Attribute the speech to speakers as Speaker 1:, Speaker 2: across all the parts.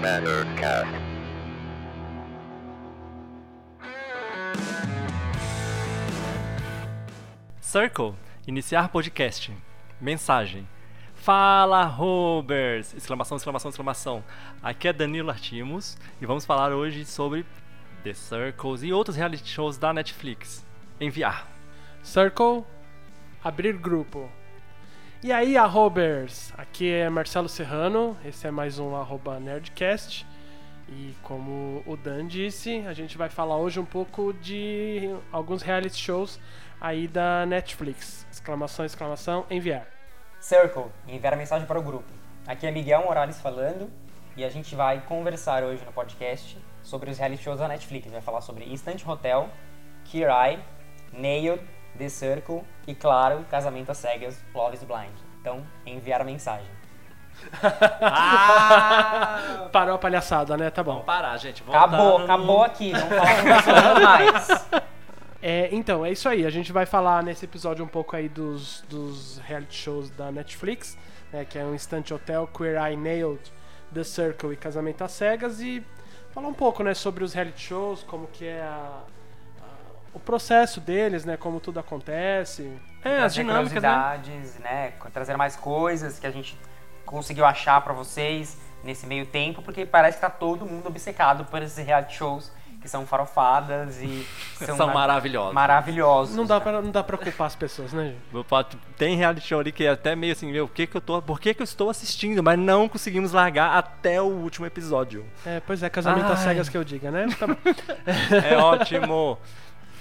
Speaker 1: Commander Cast.
Speaker 2: Circle, iniciar podcast. Mensagem. Fala, Robers! Exclamação, exclamação, exclamação. Aqui é Danilo Artimos e vamos falar hoje sobre The Circles e outros reality shows da Netflix. Enviar.
Speaker 3: Circle, abrir grupo. E aí, arrobers? Aqui é Marcelo Serrano, esse é mais um arroba Nerdcast. E como o Dan disse, a gente vai falar hoje um pouco de alguns reality shows aí da Netflix. Exclamação, exclamação, enviar.
Speaker 4: Circle, enviar mensagem para o grupo. Aqui é Miguel Morales falando e a gente vai conversar hoje no podcast sobre os reality shows da Netflix. Vai falar sobre Instant Hotel, Eye, Nailed, The Circle e, claro, Casamento às Cegas, Love is Blind. Então, enviar a mensagem.
Speaker 2: Ah!
Speaker 3: Parou a palhaçada, né? Tá bom.
Speaker 2: Vamos parar, gente.
Speaker 4: Acabou,
Speaker 2: Voltando.
Speaker 4: acabou aqui, não falamos mais.
Speaker 3: É, então, é isso aí. A gente vai falar nesse episódio um pouco aí dos, dos reality shows da Netflix, né, que é o Instant Hotel, Queer Eye Nailed, The Circle e Casamento às Cegas e falar um pouco, né, sobre os reality shows, como que é a- o processo deles, né, como tudo acontece.
Speaker 2: É, as
Speaker 4: Trazer
Speaker 2: dinâmicas, né?
Speaker 4: né? Trazer mais coisas que a gente conseguiu achar pra vocês nesse meio tempo, porque parece que tá todo mundo obcecado por esses reality shows que são farofadas e são,
Speaker 2: São
Speaker 4: ma-
Speaker 2: maravilhosos.
Speaker 4: maravilhosos.
Speaker 3: Não dá,
Speaker 4: né?
Speaker 3: pra, não dá pra culpar as pessoas, né, gente?
Speaker 2: Tem reality show ali que é até meio assim, meu, o que que eu tô, por que que eu estou assistindo? Mas não conseguimos largar até o último episódio.
Speaker 3: É, pois é, Casamento às. Cegas que eu diga, né? Tá.
Speaker 2: É ótimo.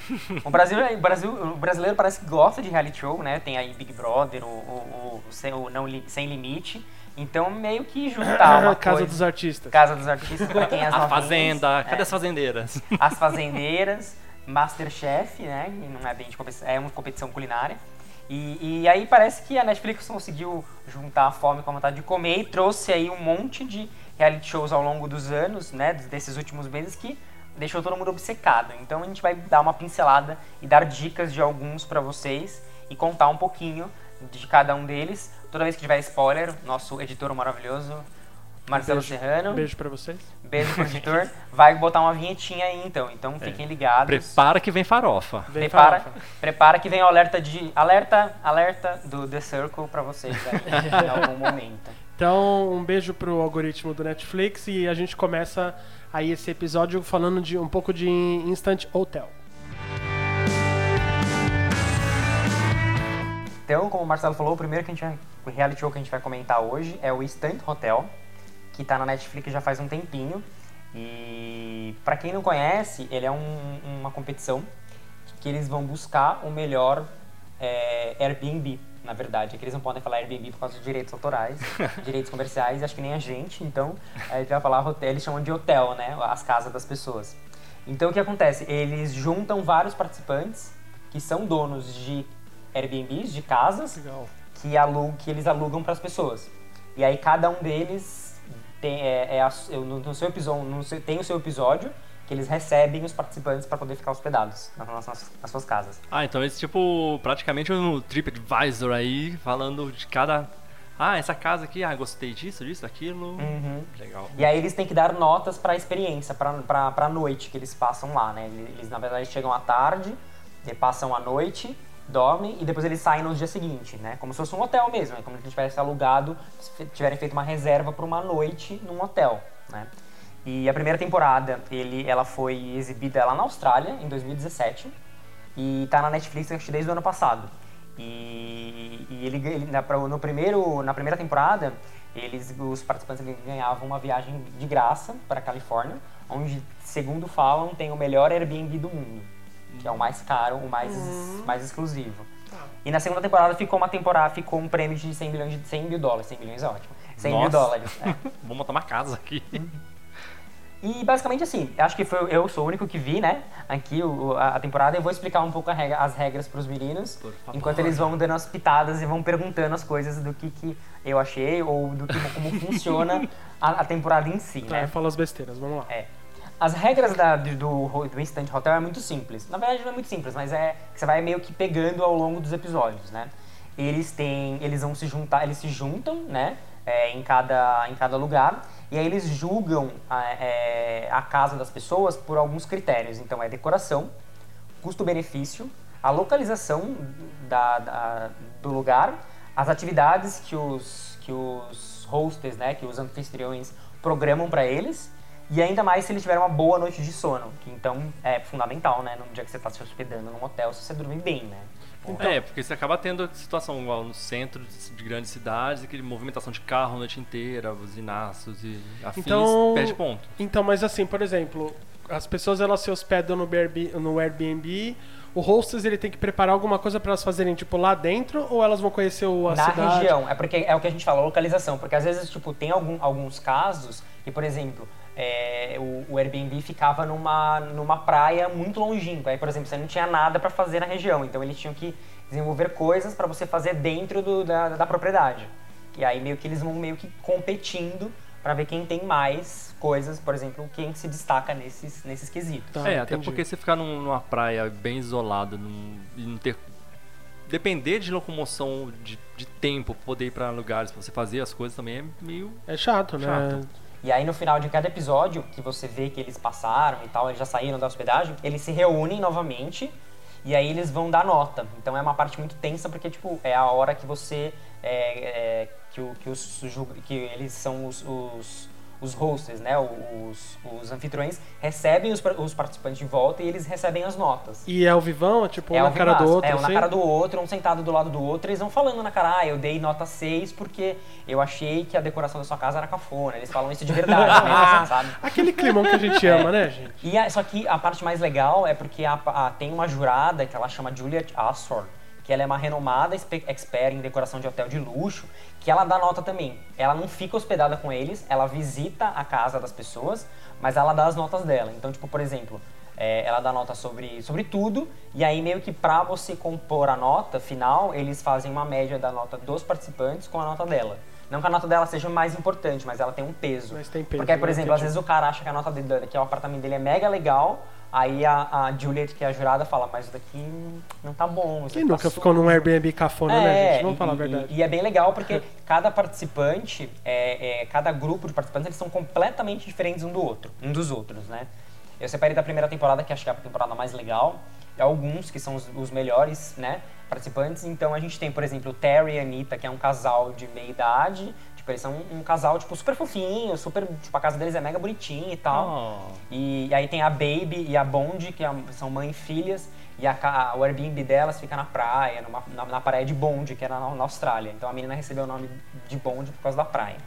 Speaker 4: O, Brasil, o, Brasil, o brasileiro parece que gosta de reality show, né? Tem aí Big Brother, o, o, o, Sem- o não, Sem Limite. Então, meio que juntar uma
Speaker 3: Casa
Speaker 4: coisa...
Speaker 3: dos Artistas.
Speaker 4: Casa dos Artistas, pra quem é as
Speaker 2: A
Speaker 4: novinhas,
Speaker 2: Fazenda, cadê
Speaker 4: é,
Speaker 2: as fazendeiras?
Speaker 4: As Fazendeiras, Masterchef, né? Que não é bem de competição, é uma competição culinária. E, e aí parece que a Netflix conseguiu juntar a fome com a vontade de comer e trouxe aí um monte de reality shows ao longo dos anos, né? Desses últimos meses que deixou todo mundo obcecado. Então a gente vai dar uma pincelada e dar dicas de alguns pra vocês e contar um pouquinho de cada um deles. Toda vez que tiver spoiler, nosso editor maravilhoso, Marcelo
Speaker 3: Beijo.
Speaker 4: Serrano.
Speaker 3: Beijo pra vocês.
Speaker 4: Beijo pro editor. Vai botar uma vinhetinha aí então. Então fiquem ligados.
Speaker 2: Prepara que vem farofa.
Speaker 3: Vem
Speaker 4: Prepara,
Speaker 3: farofa.
Speaker 4: prepara que vem o alerta de. Alerta, alerta do The Circle pra vocês aí, em algum momento.
Speaker 3: Então, um beijo pro algoritmo do Netflix e a gente começa aí esse episódio falando de um pouco de Instant Hotel.
Speaker 4: Então, como o Marcelo falou, o primeiro que a gente o reality show que a gente vai comentar hoje é o Instant Hotel, que tá na Netflix já faz um tempinho. E pra quem não conhece, ele é um- uma competição que eles vão buscar o melhor é, Airbnb, na verdade. É que eles não podem falar Airbnb por causa de direitos autorais, direitos comerciais, acho que nem a gente. Então, a gente vai falar hotel, eles chamam de hotel, né? As casas das pessoas. Então, o que acontece? Eles juntam vários participantes que são donos de Airbnbs, de casas,
Speaker 3: Legal.
Speaker 4: que, alu que eles alugam para as pessoas. E aí cada um deles tem, é, é a- no, no seu episódio, no seu- tem o seu episódio que eles recebem os participantes para poder ficar hospedados nas, nas- nas suas casas.
Speaker 2: Ah, então esse tipo, praticamente um TripAdvisor aí, falando de cada. Ah, essa casa aqui, ah, gostei disso, disso, daquilo.
Speaker 4: Uhum.
Speaker 2: Legal.
Speaker 4: E aí eles têm que dar notas para a experiência, para a noite que eles passam lá, né? Eles, na verdade, chegam à tarde, e passam a noite, dormem e depois eles saem no dia seguinte, né? Como se fosse um hotel mesmo, é como se eles tivessem alugado, se tiverem feito uma reserva para uma noite num hotel, né? E a primeira temporada, ele, ela foi exibida lá na Austrália, em 2017, e tá na Netflix acho que desde o ano passado. E, e ele, ele na, no primeiro, na primeira temporada, eles, os participantes ganhavam uma viagem de graça para a Califórnia, onde, segundo falam, tem o melhor Airbnb do mundo, que é o mais caro, o mais, mais exclusivo. E na segunda temporada ficou uma temporada, ficou um prêmio de 100 milhões de 100 mil dólares, 100 milhões é ótimo, 100 mil
Speaker 2: Nossa.
Speaker 4: dólares. é.
Speaker 2: Vou montar uma casa aqui.
Speaker 4: E basicamente assim, acho que foi, eu sou o único que vi, né, aqui o, a, a temporada. Eu vou explicar um pouco regra- as regras pros meninos,
Speaker 2: Por favor.
Speaker 4: enquanto eles vão dando as pitadas e vão perguntando as coisas do que, que eu achei ou do que, como funciona a, a temporada em si,
Speaker 3: Tá,
Speaker 4: né.
Speaker 3: fala as besteiras, vamos lá.
Speaker 4: É. As regras da- do, do, do Instant Hotel é muito simples. Na verdade não é muito simples, mas é que você vai meio que pegando ao longo dos episódios, né? Eles têm, eles vão se juntar, eles se juntam, né? é, em, cada, em cada lugar E aí eles julgam a, é, a casa das pessoas por alguns critérios. Então é decoração, custo-benefício, a localização da, da, do lugar, as atividades que os, que os hosters, né, que os anfitriões programam para eles, e ainda mais se eles tiverem uma boa noite de sono, que então é fundamental, né, no dia que você está se hospedando num hotel, se você dormir bem, né.
Speaker 2: Então, é, porque você acaba tendo situação igual no centro de grandes cidades, aquele movimentação de carro a noite inteira, buzinaços e afins, então, perde ponto.
Speaker 3: Então, mas assim, por exemplo, as pessoas elas se hospedam no Airbnb, no Airbnb o hostess ele tem que preparar alguma coisa para elas fazerem tipo lá dentro ou elas vão conhecer o, a
Speaker 4: Na
Speaker 3: cidade?
Speaker 4: região, é porque é o que a gente fala, localização, porque às vezes tipo tem algum, alguns casos que, por exemplo, é, o, o, Airbnb ficava numa, numa praia muito longínqua. Aí, por exemplo, você não tinha nada para fazer na região, então eles tinham que desenvolver coisas para você fazer dentro do, da, da propriedade. E aí meio que eles vão meio que competindo para ver quem tem mais coisas, por exemplo, quem se destaca nesses, nesses quesitos.
Speaker 2: Tá, é, até porque você ficar numa praia bem isolada num, e não ter depender de locomoção de, de tempo, poder ir para lugares para você fazer as coisas também é meio
Speaker 3: é chato, né?
Speaker 4: E aí no final de cada episódio, que você vê que eles passaram e tal, eles já saíram da hospedagem, eles se reúnem novamente e aí eles vão dar nota. Então é uma parte muito tensa porque tipo é a hora que você é, é, que, o, que, os, que eles são os, os os hosts, né, os, os anfitriões, recebem os, os, participantes de volta e eles recebem as notas.
Speaker 3: E é o vivão? Tipo, um é na cara do outro?
Speaker 4: É, um
Speaker 3: assim?
Speaker 4: na cara do outro, um sentado do lado do outro, eles vão falando na cara, ah, eu dei nota 6 porque eu achei que a decoração da sua casa era cafona. Eles falam isso de verdade, né, assim, sabe?
Speaker 3: Aquele climão que a gente é. ama, né, gente?
Speaker 4: E a, só que a parte mais legal é porque a, a, tem uma jurada que ela chama Juliet Assor, que ela é uma renomada expert em decoração de hotel de luxo, que ela dá nota também. Ela não fica hospedada com eles, ela visita a casa das pessoas, mas ela dá as notas dela. Então, tipo, por exemplo, é, ela dá nota sobre, sobre tudo, e aí meio que pra você compor a nota final, eles fazem uma média da nota dos participantes com a nota dela. Não que a nota dela seja mais importante, mas ela tem um peso.
Speaker 3: Mas tem peso.
Speaker 4: Porque, por né? exemplo, às vezes o cara acha que a nota dele, que o apartamento dele é mega legal, Aí a, a Juliet, que é a jurada, fala, mas isso daqui não tá bom.
Speaker 3: Quem nunca passou... ficou num Airbnb cafona, é, né, gente? Vamos
Speaker 4: e,
Speaker 3: falar a verdade.
Speaker 4: E, e, é bem legal porque cada participante, é, é, cada grupo de participantes, eles são completamente diferentes um do outro, um dos outros, né? Eu separei da primeira temporada, que acho que é a temporada mais legal, e alguns que são os, os melhores, né, participantes. Então a gente tem, por exemplo, Terry e Anitta, que é um casal de meia idade, Tipo, eles são um, um, casal, tipo, super fofinho, super. Tipo, a casa deles é mega bonitinha e tal. Oh. E, e, aí tem a Baby e a Bond, que é, são mãe e filhas, e a, a, o Airbnb delas fica na praia, numa, na, na praia de Bond, que era na, na, Austrália. Então a menina recebeu o nome de Bond por causa da praia.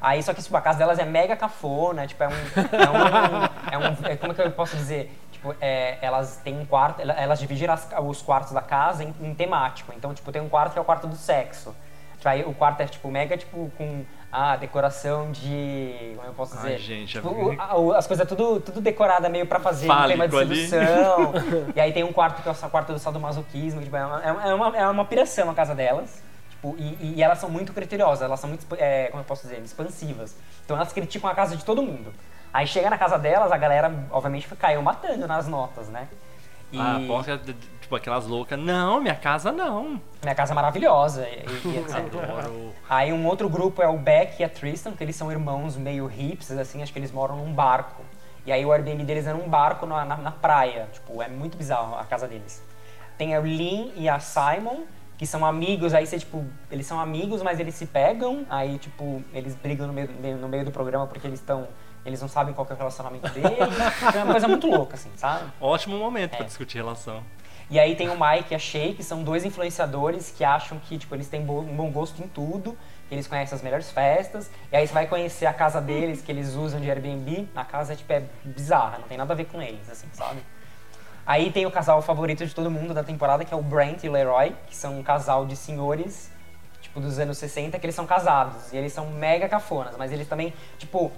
Speaker 4: Aí, só que, tipo, a casa delas é mega cafona, tipo, é um... É um, é um é, como é que eu posso dizer? Tipo, é, elas têm um quarto, elas dividem as, os quartos da casa em, em temático. Então, tipo, tem um quarto que é o quarto do sexo. Tipo, aí o quarto é tipo mega tipo com a decoração de. Como eu posso dizer? Ai,
Speaker 2: gente,
Speaker 4: tipo, o, a, as coisas tudo, tudo decorada meio pra fazer um tema de sedução. e aí tem um quarto que é o quarto do sadomasoquismo, tipo, é, uma, é, uma, é uma piração a casa delas. Tipo, e, e, elas são muito criteriosas, elas são muito, é, como eu posso dizer, expansivas. Então elas criticam a casa de todo mundo. Aí chega na casa delas, a galera, obviamente, caiu matando nas notas, né?
Speaker 2: E... Ah, porca Tipo, aquelas loucas, não, minha casa não.
Speaker 4: Minha casa é maravilhosa. E, e etc. Aí um outro grupo é o Beck e a Tristan, que eles são irmãos meio hips, assim, acho que eles moram num barco. E aí o Airbnb deles é num barco na, na, na praia. Tipo, é muito bizarro a casa deles. Tem a Lynn e a Simon, que são amigos, aí você, tipo, eles são amigos, mas eles se pegam, aí, tipo, eles brigam no meio, no meio do programa porque eles estão eles não sabem qual é o relacionamento deles. é uma coisa muito louca, assim, sabe?
Speaker 2: Ótimo momento é. para discutir relação.
Speaker 4: E aí tem o Mike e a Shay, que são dois influenciadores que acham que, tipo, eles têm um bom gosto em tudo, que eles conhecem as melhores festas. E aí você vai conhecer a casa deles, que eles usam de Airbnb. A casa, tipo, é bizarra, não tem nada a ver com eles, assim, sabe? Aí tem o casal favorito de todo mundo da temporada, que é o Brent e o Leroy, que são um casal de senhores, tipo, dos anos 60, que eles são casados. E eles são mega cafonas, mas eles também, tipo,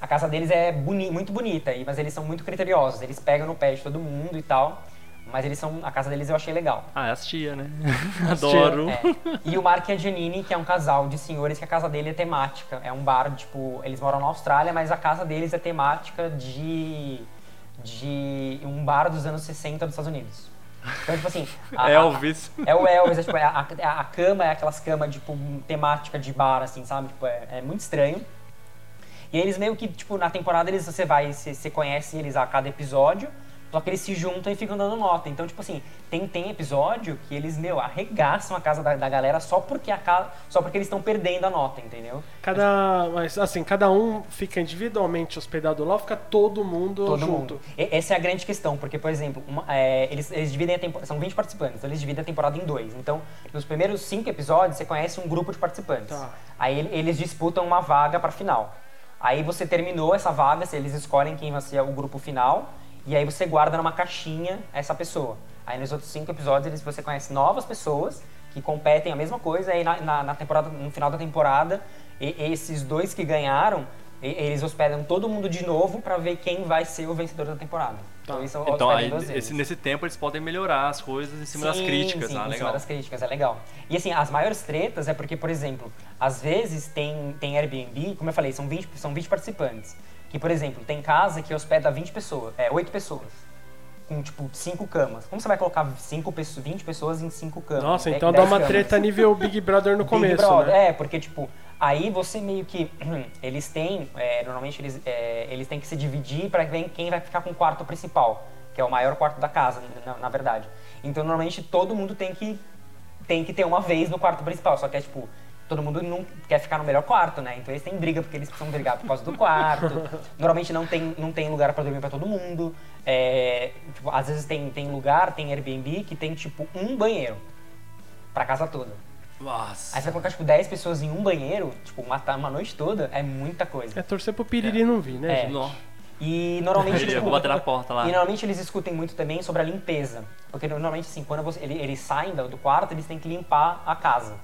Speaker 4: a casa deles é boni muito bonita, mas eles são muito criteriosos. Eles pegam no pé de todo mundo e tal. Mas eles são. A casa deles eu achei legal.
Speaker 2: Ah, é as tia, né? Adoro.
Speaker 4: É. E o Mark e a Janine, que é um casal de senhores que a casa dele é temática. É um bar, tipo, eles moram na Austrália, mas a casa deles é temática de. de um bar dos anos 60 dos Estados Unidos. Então, tipo assim.
Speaker 2: A, Elvis.
Speaker 4: A, é o Elvis, é, tipo, a, a, cama é aquelas camas, tipo, temática de bar, assim, sabe? Tipo, é, é muito estranho. E eles meio que, tipo, na temporada eles, você vai, você, você conhece eles a cada episódio, só que eles se juntam e ficam dando nota. Então, tipo assim, tem, tem episódio que eles, meu, arregaçam a casa da, da galera só porque, a casa, só porque eles estão perdendo a nota, entendeu?
Speaker 3: Cada, mas assim, cada um fica individualmente hospedado lá ou fica todo mundo
Speaker 4: Todo
Speaker 3: junto?
Speaker 4: mundo. E- essa é a grande questão, porque, por exemplo, uma- é, eles, eles dividem a temporada. São 20 participantes, então eles dividem a temporada em dois. Então, nos primeiros cinco episódios, você conhece um grupo de participantes.
Speaker 3: Tá.
Speaker 4: Aí ele- eles disputam uma vaga pra final. Aí você terminou essa vaga, se eles escolhem quem vai ser o grupo final, e aí você guarda numa caixinha essa pessoa. Aí nos outros cinco episódios eles, você conhece novas pessoas que competem a mesma coisa, aí na, na, na temporada, no final da temporada, e- esses dois que ganharam, e- eles hospedam todo mundo de novo pra ver quem vai ser o vencedor da temporada. Então, eles
Speaker 2: Então,
Speaker 4: hospedam
Speaker 2: aí, esse- nesse tempo eles podem melhorar as coisas em cima das
Speaker 4: Sim,
Speaker 2: críticas,
Speaker 4: sim,
Speaker 2: ah,
Speaker 4: em cima
Speaker 2: legal.
Speaker 4: das críticas, é legal. E assim, as maiores tretas é porque, por exemplo, às vezes tem, tem Airbnb, como eu falei, são 20, são 20 participantes. Que, por exemplo, tem casa que hospeda 20 pessoas, é, 8 pessoas. Com, tipo, 5 camas. Como você vai colocar 5 pessoas, 20 pessoas em 5 camas?
Speaker 3: Nossa,
Speaker 4: Dez-
Speaker 3: então dá
Speaker 4: 10
Speaker 3: uma
Speaker 4: camas.
Speaker 3: treta nível Big Brother no
Speaker 4: Big
Speaker 3: começo,
Speaker 4: Brother,
Speaker 3: né?
Speaker 4: É, porque, tipo, aí você meio que. Eles têm. é, normalmente eles, é, eles têm que se dividir pra ver quem vai ficar com o quarto principal, que é o maior quarto da casa, na, na verdade. Então, normalmente todo mundo tem que, tem que ter uma vez no quarto principal, só que é tipo. Todo mundo não quer ficar no melhor quarto, né? Então eles têm briga porque eles precisam brigar por causa do quarto. Normalmente não tem, não tem lugar pra dormir pra todo mundo. É, tipo, às vezes tem, tem lugar, tem Airbnb que tem tipo um banheiro pra casa toda.
Speaker 2: Nossa.
Speaker 4: Aí você vai colocar, tipo, 10 pessoas em um banheiro, tipo, matar uma noite toda, é muita
Speaker 3: É
Speaker 4: coisa.
Speaker 3: torcer pro Piriri não vir, né,
Speaker 4: É. E normalmente.
Speaker 2: Eu vou bater na porta lá.
Speaker 4: E normalmente eles discutem muito também sobre a limpeza. Porque normalmente, assim, quando você- ele- eles saem do quarto, eles têm que limpar a casa.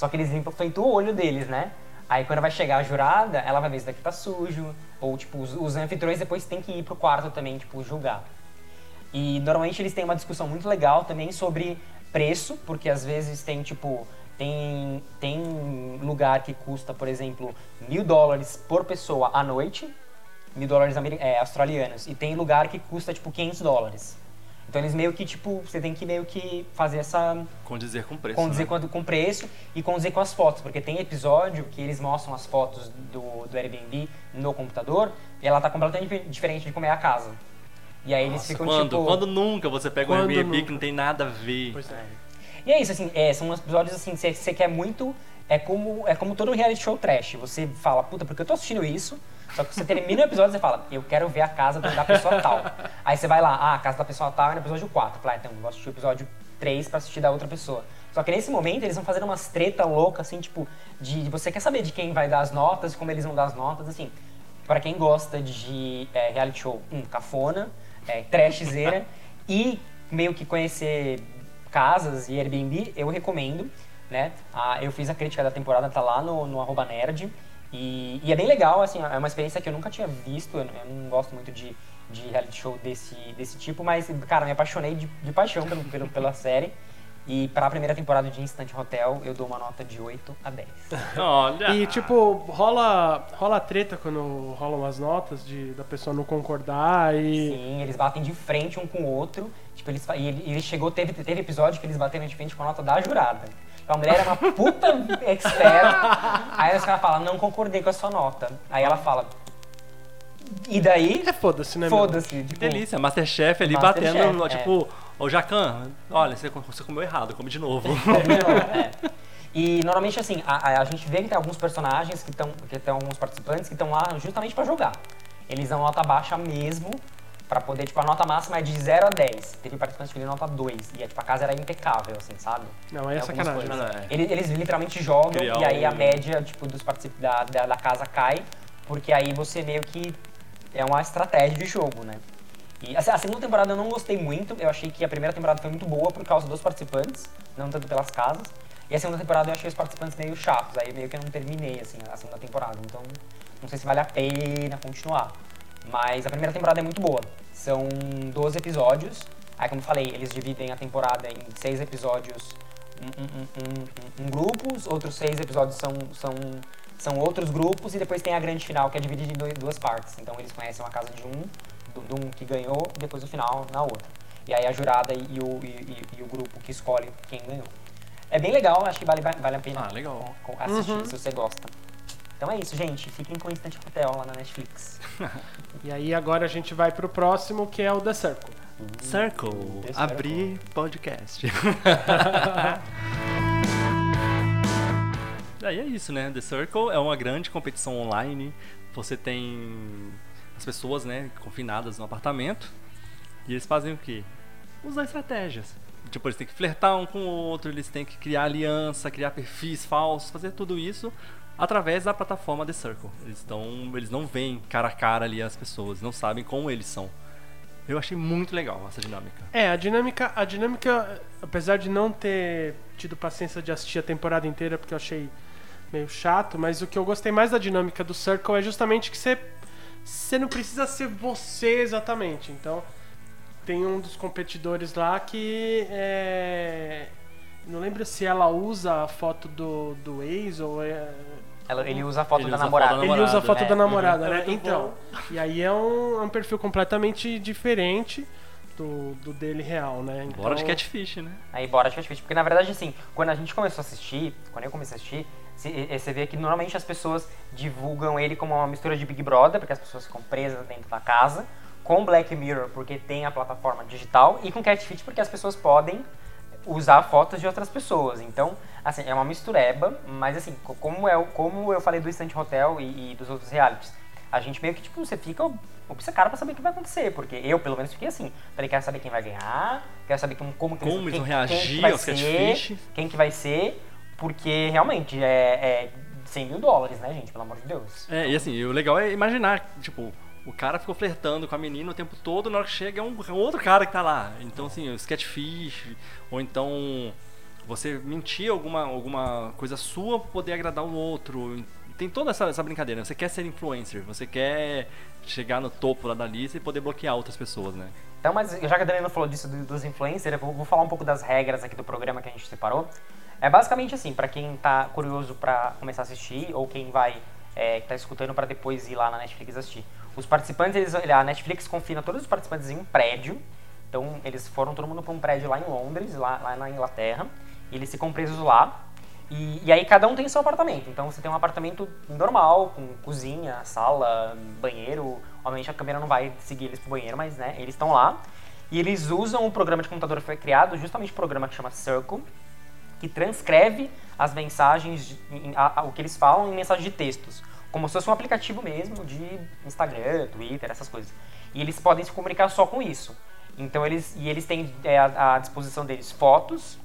Speaker 4: Só que eles limpam feito o olho deles, né? Aí quando vai chegar a jurada, ela vai ver se daqui tá sujo. Ou, tipo, os, os anfitriões depois têm que ir pro quarto também, tipo, julgar. E normalmente eles têm uma discussão muito legal também sobre preço, porque às vezes tem tipo. Tem, tem lugar que custa, por exemplo, mil dólares por pessoa à noite, mil dólares é, australianos, e tem lugar que custa tipo 500 dólares. Então eles meio que, tipo, você tem que meio que fazer essa.
Speaker 2: Condizer com preço.
Speaker 4: condizer
Speaker 2: né?
Speaker 4: com, com preço e condizer com as fotos, porque tem episódio que eles mostram as fotos do, do Airbnb no computador e ela tá completamente diferente de como é a casa. E aí eles
Speaker 2: Nossa,
Speaker 4: ficam
Speaker 2: quando,
Speaker 4: tipo.
Speaker 2: quando nunca você pega um Airbnb
Speaker 3: nunca?
Speaker 2: que não tem nada a ver.
Speaker 3: Pois é.
Speaker 4: E é isso, assim, é, são episódios assim, você você quer muito. É como, é como todo reality show trash. Você fala, puta, porque eu tô assistindo isso. Só que você termina o episódio e você fala, eu quero ver a casa da pessoa tal. Aí você vai lá, ah, a casa da pessoa tal é no episódio 4. Fala, ah, então, vou assistir o episódio 3 pra assistir da outra pessoa. Só que nesse momento eles vão fazendo umas treta loucas, assim, tipo, de, você quer saber de quem vai dar as notas, como eles vão dar as notas, assim. Pra quem gosta de é, reality show, um, cafona, é, e meio que conhecer casas e Airbnb, eu recomendo, né? Ah, eu fiz a crítica da temporada, tá lá no, no arroba nerd. E, e é bem legal, assim, é uma experiência que eu nunca tinha visto, eu, eu não gosto muito de, de reality show desse, desse tipo, mas, cara, me apaixonei de, de paixão pelo, pelo, pela série. E para a primeira temporada de Instant Hotel, eu dou uma nota de 8 a 10.
Speaker 2: Olha.
Speaker 3: E tipo, rola, rola treta quando rolam as notas de, da pessoa não concordar e.
Speaker 4: Sim, eles batem de frente um com o outro. Tipo, eles, e ele, ele chegou, teve, teve episódio que eles bateram de frente com a nota da jurada. A mulher era uma puta expert. Aí os caras falam, não concordei com a sua nota. Aí ela fala. E daí?
Speaker 3: É foda-se, né? meu?
Speaker 4: Foda-se.
Speaker 2: Que
Speaker 4: Tipo,
Speaker 2: delícia, Masterchef ali
Speaker 4: Masterchef,
Speaker 2: batendo,
Speaker 4: é.
Speaker 2: tipo, ô Jacan, olha, você, você comeu errado, come de novo.
Speaker 4: É. E normalmente assim, a, a- a gente vê que tem alguns personagens que estão, que tem alguns participantes que estão lá justamente pra jogar. Eles dão nota baixa mesmo, pra poder, tipo, a nota máxima é de 0 a 10. Teve participantes que deu nota 2, e tipo, a casa era impecável, assim, sabe?
Speaker 3: Não, é
Speaker 4: algumas
Speaker 3: sacanagem.
Speaker 4: coisas.
Speaker 2: né?
Speaker 4: Eles, eles literalmente jogam
Speaker 2: Criar
Speaker 4: e aí a média, tipo, dos participantes da, da, da casa cai, porque aí você meio que é uma estratégia de jogo, né? E assim, a segunda temporada eu não gostei muito, eu achei que a primeira temporada foi muito boa por causa dos participantes, não tanto pelas casas. E a segunda temporada eu achei os participantes meio chatos, aí meio que eu não terminei, assim, a segunda temporada. Então, não sei se vale a pena continuar. Mas a primeira temporada é muito boa. São 12 episódios. Aí, como eu falei, eles dividem a temporada em seis episódios um, um, um, um- um grupos, outros seis episódios são, são, são outros grupos, e depois tem a grande final, que é dividida em dois- duas partes. Então, eles conhecem uma casa de um, do, do um que ganhou, e depois o final na outra. E aí a jurada e o, e, e- e o grupo que escolhe quem ganhou. É bem legal, acho que vale, vale a pena
Speaker 2: Ah, legal.
Speaker 4: assistir,
Speaker 3: Uhum.
Speaker 4: se você gosta. Então é isso, gente. Fiquem com o Instant Hotel lá na Netflix.
Speaker 3: E aí agora a gente vai pro próximo, que é o The Circle.
Speaker 2: Circle,
Speaker 4: The Circle.
Speaker 2: abrir podcast. Aí é isso, né? The Circle é uma grande competição online. Você tem as pessoas, né, confinadas no apartamento. E eles fazem o quê? Usar estratégias. Tipo, eles têm que flertar um com o outro, eles têm que criar aliança, criar perfis falsos, fazer tudo isso através da plataforma The Circle. Eles, estão, eles não veem cara a cara ali as pessoas, não sabem como eles são. Eu achei muito legal essa dinâmica.
Speaker 3: É, a dinâmica, a dinâmica, apesar de não ter tido paciência de assistir a temporada inteira, porque eu achei meio chato, mas o que eu gostei mais da dinâmica do Circle é justamente que você, você não precisa ser você exatamente. Então, tem um dos competidores lá que é, não lembro se ela usa a foto do, do ex ou é,
Speaker 4: Ela- ele usa a foto
Speaker 2: Ele
Speaker 4: da
Speaker 2: usa
Speaker 4: namorada.
Speaker 2: foto da
Speaker 3: ele usa a
Speaker 2: namorada,
Speaker 3: foto
Speaker 4: né?
Speaker 3: da namorada, né?
Speaker 2: É muito
Speaker 3: Então, e aí é um, é um perfil completamente diferente do, do dele real, né? Então,
Speaker 2: Bora de catfish, né?
Speaker 4: Aí bora de catfish. Porque na verdade, assim, quando a gente começou a assistir, quando eu comecei a assistir, se- você vê que normalmente as pessoas divulgam ele como uma mistura de Big Brother, porque as pessoas ficam presas dentro da casa, com Black Mirror, porque tem a plataforma digital, e com Catfish, porque as pessoas podem usar fotos de outras pessoas. Então, assim, é uma mistureba, mas assim, co- como, é, como eu falei do Instant Hotel e, e dos outros realities, a gente meio que, tipo, você fica obcecado pra saber o que vai acontecer, porque eu, pelo menos, fiquei assim. Falei, quero saber quem vai ganhar, quero saber como, como,
Speaker 2: Como eles
Speaker 4: quem,
Speaker 2: vão
Speaker 4: quem
Speaker 2: reagir
Speaker 4: que vai
Speaker 2: aos catfish.
Speaker 4: Quem que vai ser, porque realmente é, é 100 mil dólares, né, gente? Pelo amor de Deus.
Speaker 2: É, e assim, o legal é imaginar, tipo, o cara ficou flertando com a menina o tempo todo, na hora que chega é um, é um outro cara que tá lá. Então, assim, os catfish, ou então você mentir alguma, alguma coisa sua pra poder agradar o outro. Tem toda essa, essa brincadeira. Você quer ser influencer, você quer chegar no topo lá da lista e poder bloquear outras pessoas, né?
Speaker 4: Então, mas já que a Danilo falou disso do- dos influencers, eu vou, falar um pouco das regras aqui do programa que a gente separou. É basicamente assim, pra quem tá curioso pra começar a assistir, ou quem vai, é, que tá escutando pra depois ir lá na Netflix assistir. Os participantes, eles, a Netflix confina todos os participantes em um prédio. Então, eles foram todo mundo pra um prédio lá em Londres, lá, lá na Inglaterra. Eles ficam presos lá. E, e aí cada um tem seu apartamento. Então você tem um apartamento normal, com cozinha, sala, banheiro. Obviamente a câmera não vai seguir eles pro banheiro, mas né, eles estão lá. E eles usam o programa de computador que foi criado, justamente o programa que chama Circle, que transcreve as mensagens, em- a- a- o que eles falam em mensagem de textos. Como se fosse um aplicativo mesmo de Instagram, Twitter, essas coisas. E eles podem se comunicar só com isso. Então eles, e eles têm é, à disposição deles fotos,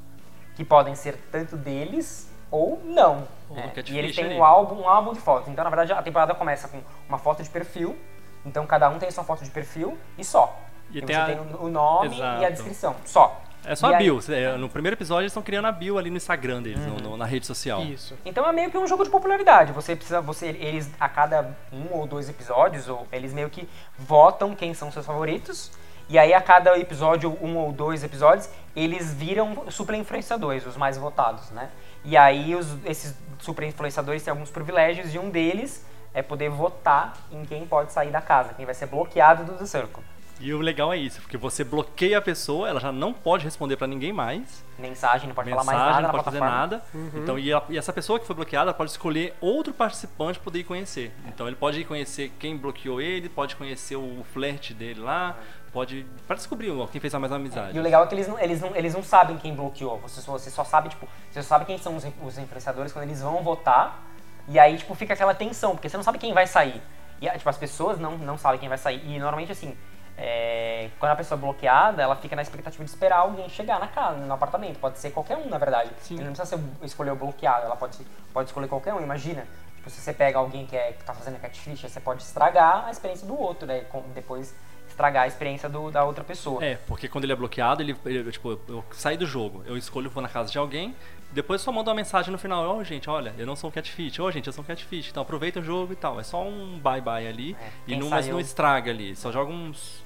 Speaker 4: que podem ser tanto deles ou não.
Speaker 2: Ou do catfish
Speaker 4: E eles têm
Speaker 2: ali.
Speaker 4: um álbum, um álbum de fotos. Então, na verdade, a temporada começa com uma foto de perfil. Então, cada um tem sua foto de perfil e só.
Speaker 2: E
Speaker 4: Então,
Speaker 2: tem
Speaker 4: você
Speaker 2: a-
Speaker 4: tem o nome e a
Speaker 2: Exato.
Speaker 4: descrição. Só.
Speaker 2: É só
Speaker 4: E
Speaker 2: a
Speaker 4: aí-
Speaker 2: bio. é, No primeiro episódio eles estão criando a bio ali no Instagram deles, no- no- na rede social.
Speaker 3: Isso.
Speaker 4: Então é meio que um jogo de popularidade. Você precisa, você, eles a cada um ou dois episódios, ou eles meio que votam quem são seus favoritos. E aí a cada episódio, um ou dois episódios, eles viram super influenciadores, os mais votados, né? E aí os, esses super influenciadores têm alguns privilégios e um deles é poder votar em quem pode sair da casa, quem vai ser bloqueado do The Circle.
Speaker 2: E o legal é isso, porque você bloqueia a pessoa, ela já não pode responder pra ninguém mais.
Speaker 4: Mensagem, não pode
Speaker 2: mensagem,
Speaker 4: falar mais nada
Speaker 2: não
Speaker 4: na
Speaker 2: pode fazer nada. Então, e, a- e essa pessoa que foi bloqueada pode escolher outro participante para poder ir conhecer. Então ele pode ir conhecer quem bloqueou ele, pode conhecer o flerte dele lá, pode. para descobrir quem fez a mais amizade.
Speaker 4: E o legal é que eles não, eles não, eles não sabem quem bloqueou. Você, só- você só sabe, tipo, você só sabe quem são os, os influenciadores quando eles vão votar. E aí, tipo, fica aquela tensão, porque você não sabe quem vai sair. E, tipo, as pessoas não, não sabem quem vai sair. E normalmente, assim, é, quando a pessoa é bloqueada, ela fica na expectativa de esperar alguém chegar na casa, no apartamento. Pode ser qualquer um, na verdade.
Speaker 2: Sim.
Speaker 4: Não precisa ser, escolher o bloqueado, ela pode, pode escolher qualquer um. Imagina, tipo, se você pega alguém que, é, que tá fazendo catfish, você pode estragar a experiência do outro, né? Depois estragar a experiência do, da outra pessoa.
Speaker 2: É, porque quando ele é bloqueado, ele, ele- tipo, eu, eu saio do jogo, eu escolho vou na casa de alguém, depois só mando uma mensagem no final, ó gente, olha, eu não sou um catfish, ô gente, eu sou um catfish, então aproveita o jogo e tal. É só um bye bye ali,
Speaker 4: É,
Speaker 2: e não, mas não estraga ali, só joga uns.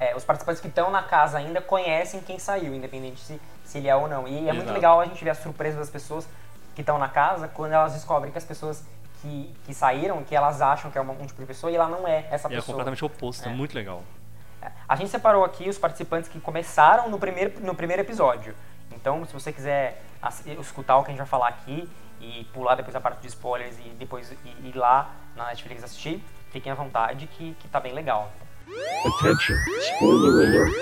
Speaker 4: É, os participantes que estão na casa ainda conhecem quem saiu, independente se, se ele é ou não. E é muito
Speaker 2: Exato.
Speaker 4: legal a gente ver a surpresa das pessoas que estão na casa quando elas descobrem que as pessoas que, que saíram, que elas acham que é uma- um tipo de pessoa e ela não é essa
Speaker 2: É
Speaker 4: pessoa.
Speaker 2: completamente oposto, é
Speaker 4: É.
Speaker 2: muito legal.
Speaker 4: A gente separou aqui os participantes que começaram no primeiro, no primeiro episódio. Então, se você quiser escutar o que a gente vai falar aqui e pular depois a parte de spoilers e depois ir, lá na Netflix assistir, fiquem à vontade que, que tá bem legal.
Speaker 1: Attention, spoiler alert.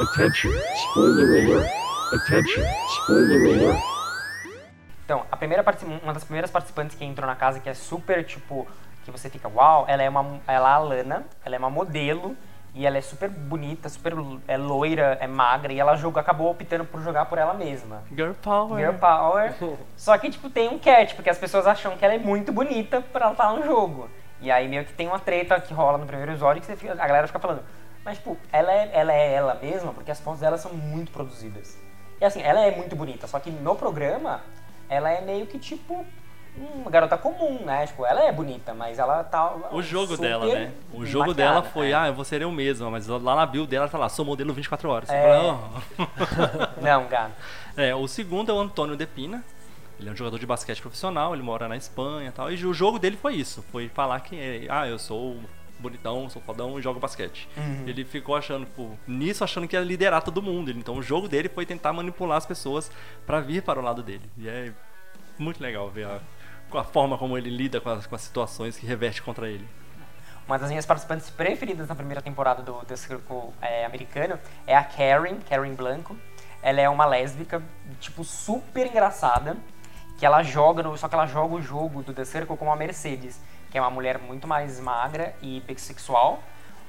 Speaker 1: Attention, spoiler alert. Attention, spoiler alert.
Speaker 4: Então, a primeira uma das primeiras participantes que entrou na casa, que é super, tipo, que você fica, uau, ela é uma, ela é a Lana, ela é uma modelo, e ela é super bonita, super é loira, é magra, e ela jogou, acabou optando por jogar por ela mesma.
Speaker 2: Girl Power.
Speaker 4: Girl Power. Só que, tipo, tem um catch, porque as pessoas acham que ela é muito bonita pra ela estar no jogo. E aí meio que tem uma treta que rola no primeiro episódio que fica- a galera fica falando, mas tipo, ela é, ela é ela mesma, porque as fotos dela são muito produzidas. E assim, ela é muito bonita, só que no programa, ela é meio que tipo uma garota comum, né? Tipo, ela é bonita, mas ela tá.
Speaker 2: O jogo
Speaker 4: super
Speaker 2: dela, né? O jogo
Speaker 4: maquiada,
Speaker 2: dela foi,
Speaker 4: é.
Speaker 2: ah, eu vou ser eu mesma, mas lá na build dela tá lá, sou modelo 24 horas. Você
Speaker 4: É.
Speaker 2: fala, "Oh."
Speaker 4: Não, gato.
Speaker 2: É, o segundo é o Antônio Depina. Ele é um jogador de basquete profissional, ele mora na Espanha e tal. E o jogo dele foi isso, foi falar que, é, ah, eu sou bonitão, sou fodão e jogo basquete. Ele ficou achando, pô, nisso achando que ia liderar todo mundo. Então o jogo dele foi tentar manipular as pessoas pra vir para o lado dele. E é muito legal ver a, com a forma como ele lida com as, com as situações que reverte contra ele.
Speaker 4: Uma das minhas participantes preferidas na primeira temporada do The Circle é, americano é a Karen, Karen Blanco. Ela é uma lésbica, tipo, super engraçada, que ela joga, no, só que ela joga o jogo do The Circle como a Mercedes, que é uma mulher muito mais magra e bissexual.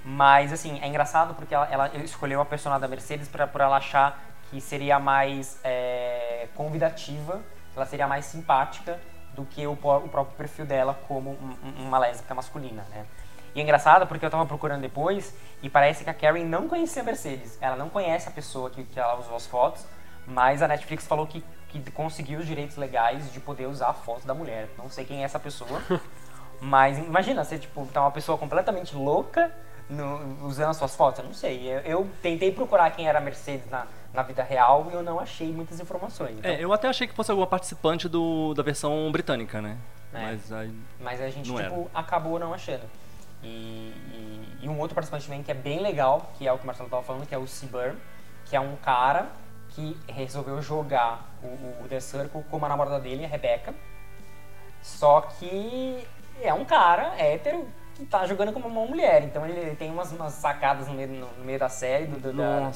Speaker 4: Mas, assim, é engraçado porque ela, ela escolheu a personagem da Mercedes pra, por ela achar que seria mais é, convidativa, ela seria mais simpática do que o, o próprio perfil dela como um- um- uma lésbica masculina, né? E é engraçado porque eu tava procurando depois e parece que a Karen não conhecia a Mercedes. Ela não conhece a pessoa que, que ela usou as fotos, mas a Netflix falou que, que conseguiu os direitos legais de poder usar a foto da mulher. Não sei quem é essa pessoa, mas imagina, você tipo, tá uma pessoa completamente louca no- usando as suas fotos. Eu não sei. Eu, eu tentei procurar quem era a Mercedes na, na vida real e eu não achei muitas informações. Então,
Speaker 2: É, eu até achei que fosse alguma participante do, da versão britânica, né?
Speaker 4: É.
Speaker 2: Mas aí.
Speaker 4: Mas a gente, tipo, acabou não achando. E, e, e um outro participante também que é bem legal, que é o que o Marcelo tava falando, que é o Seaburn, que é um cara que resolveu jogar o, o The Circle com a namorada dele, a Rebecca. Só que é um cara hétero que tá jogando como uma mulher. Então ele, ele tem umas, umas sacadas no meio, no, no meio da série, do, do- da.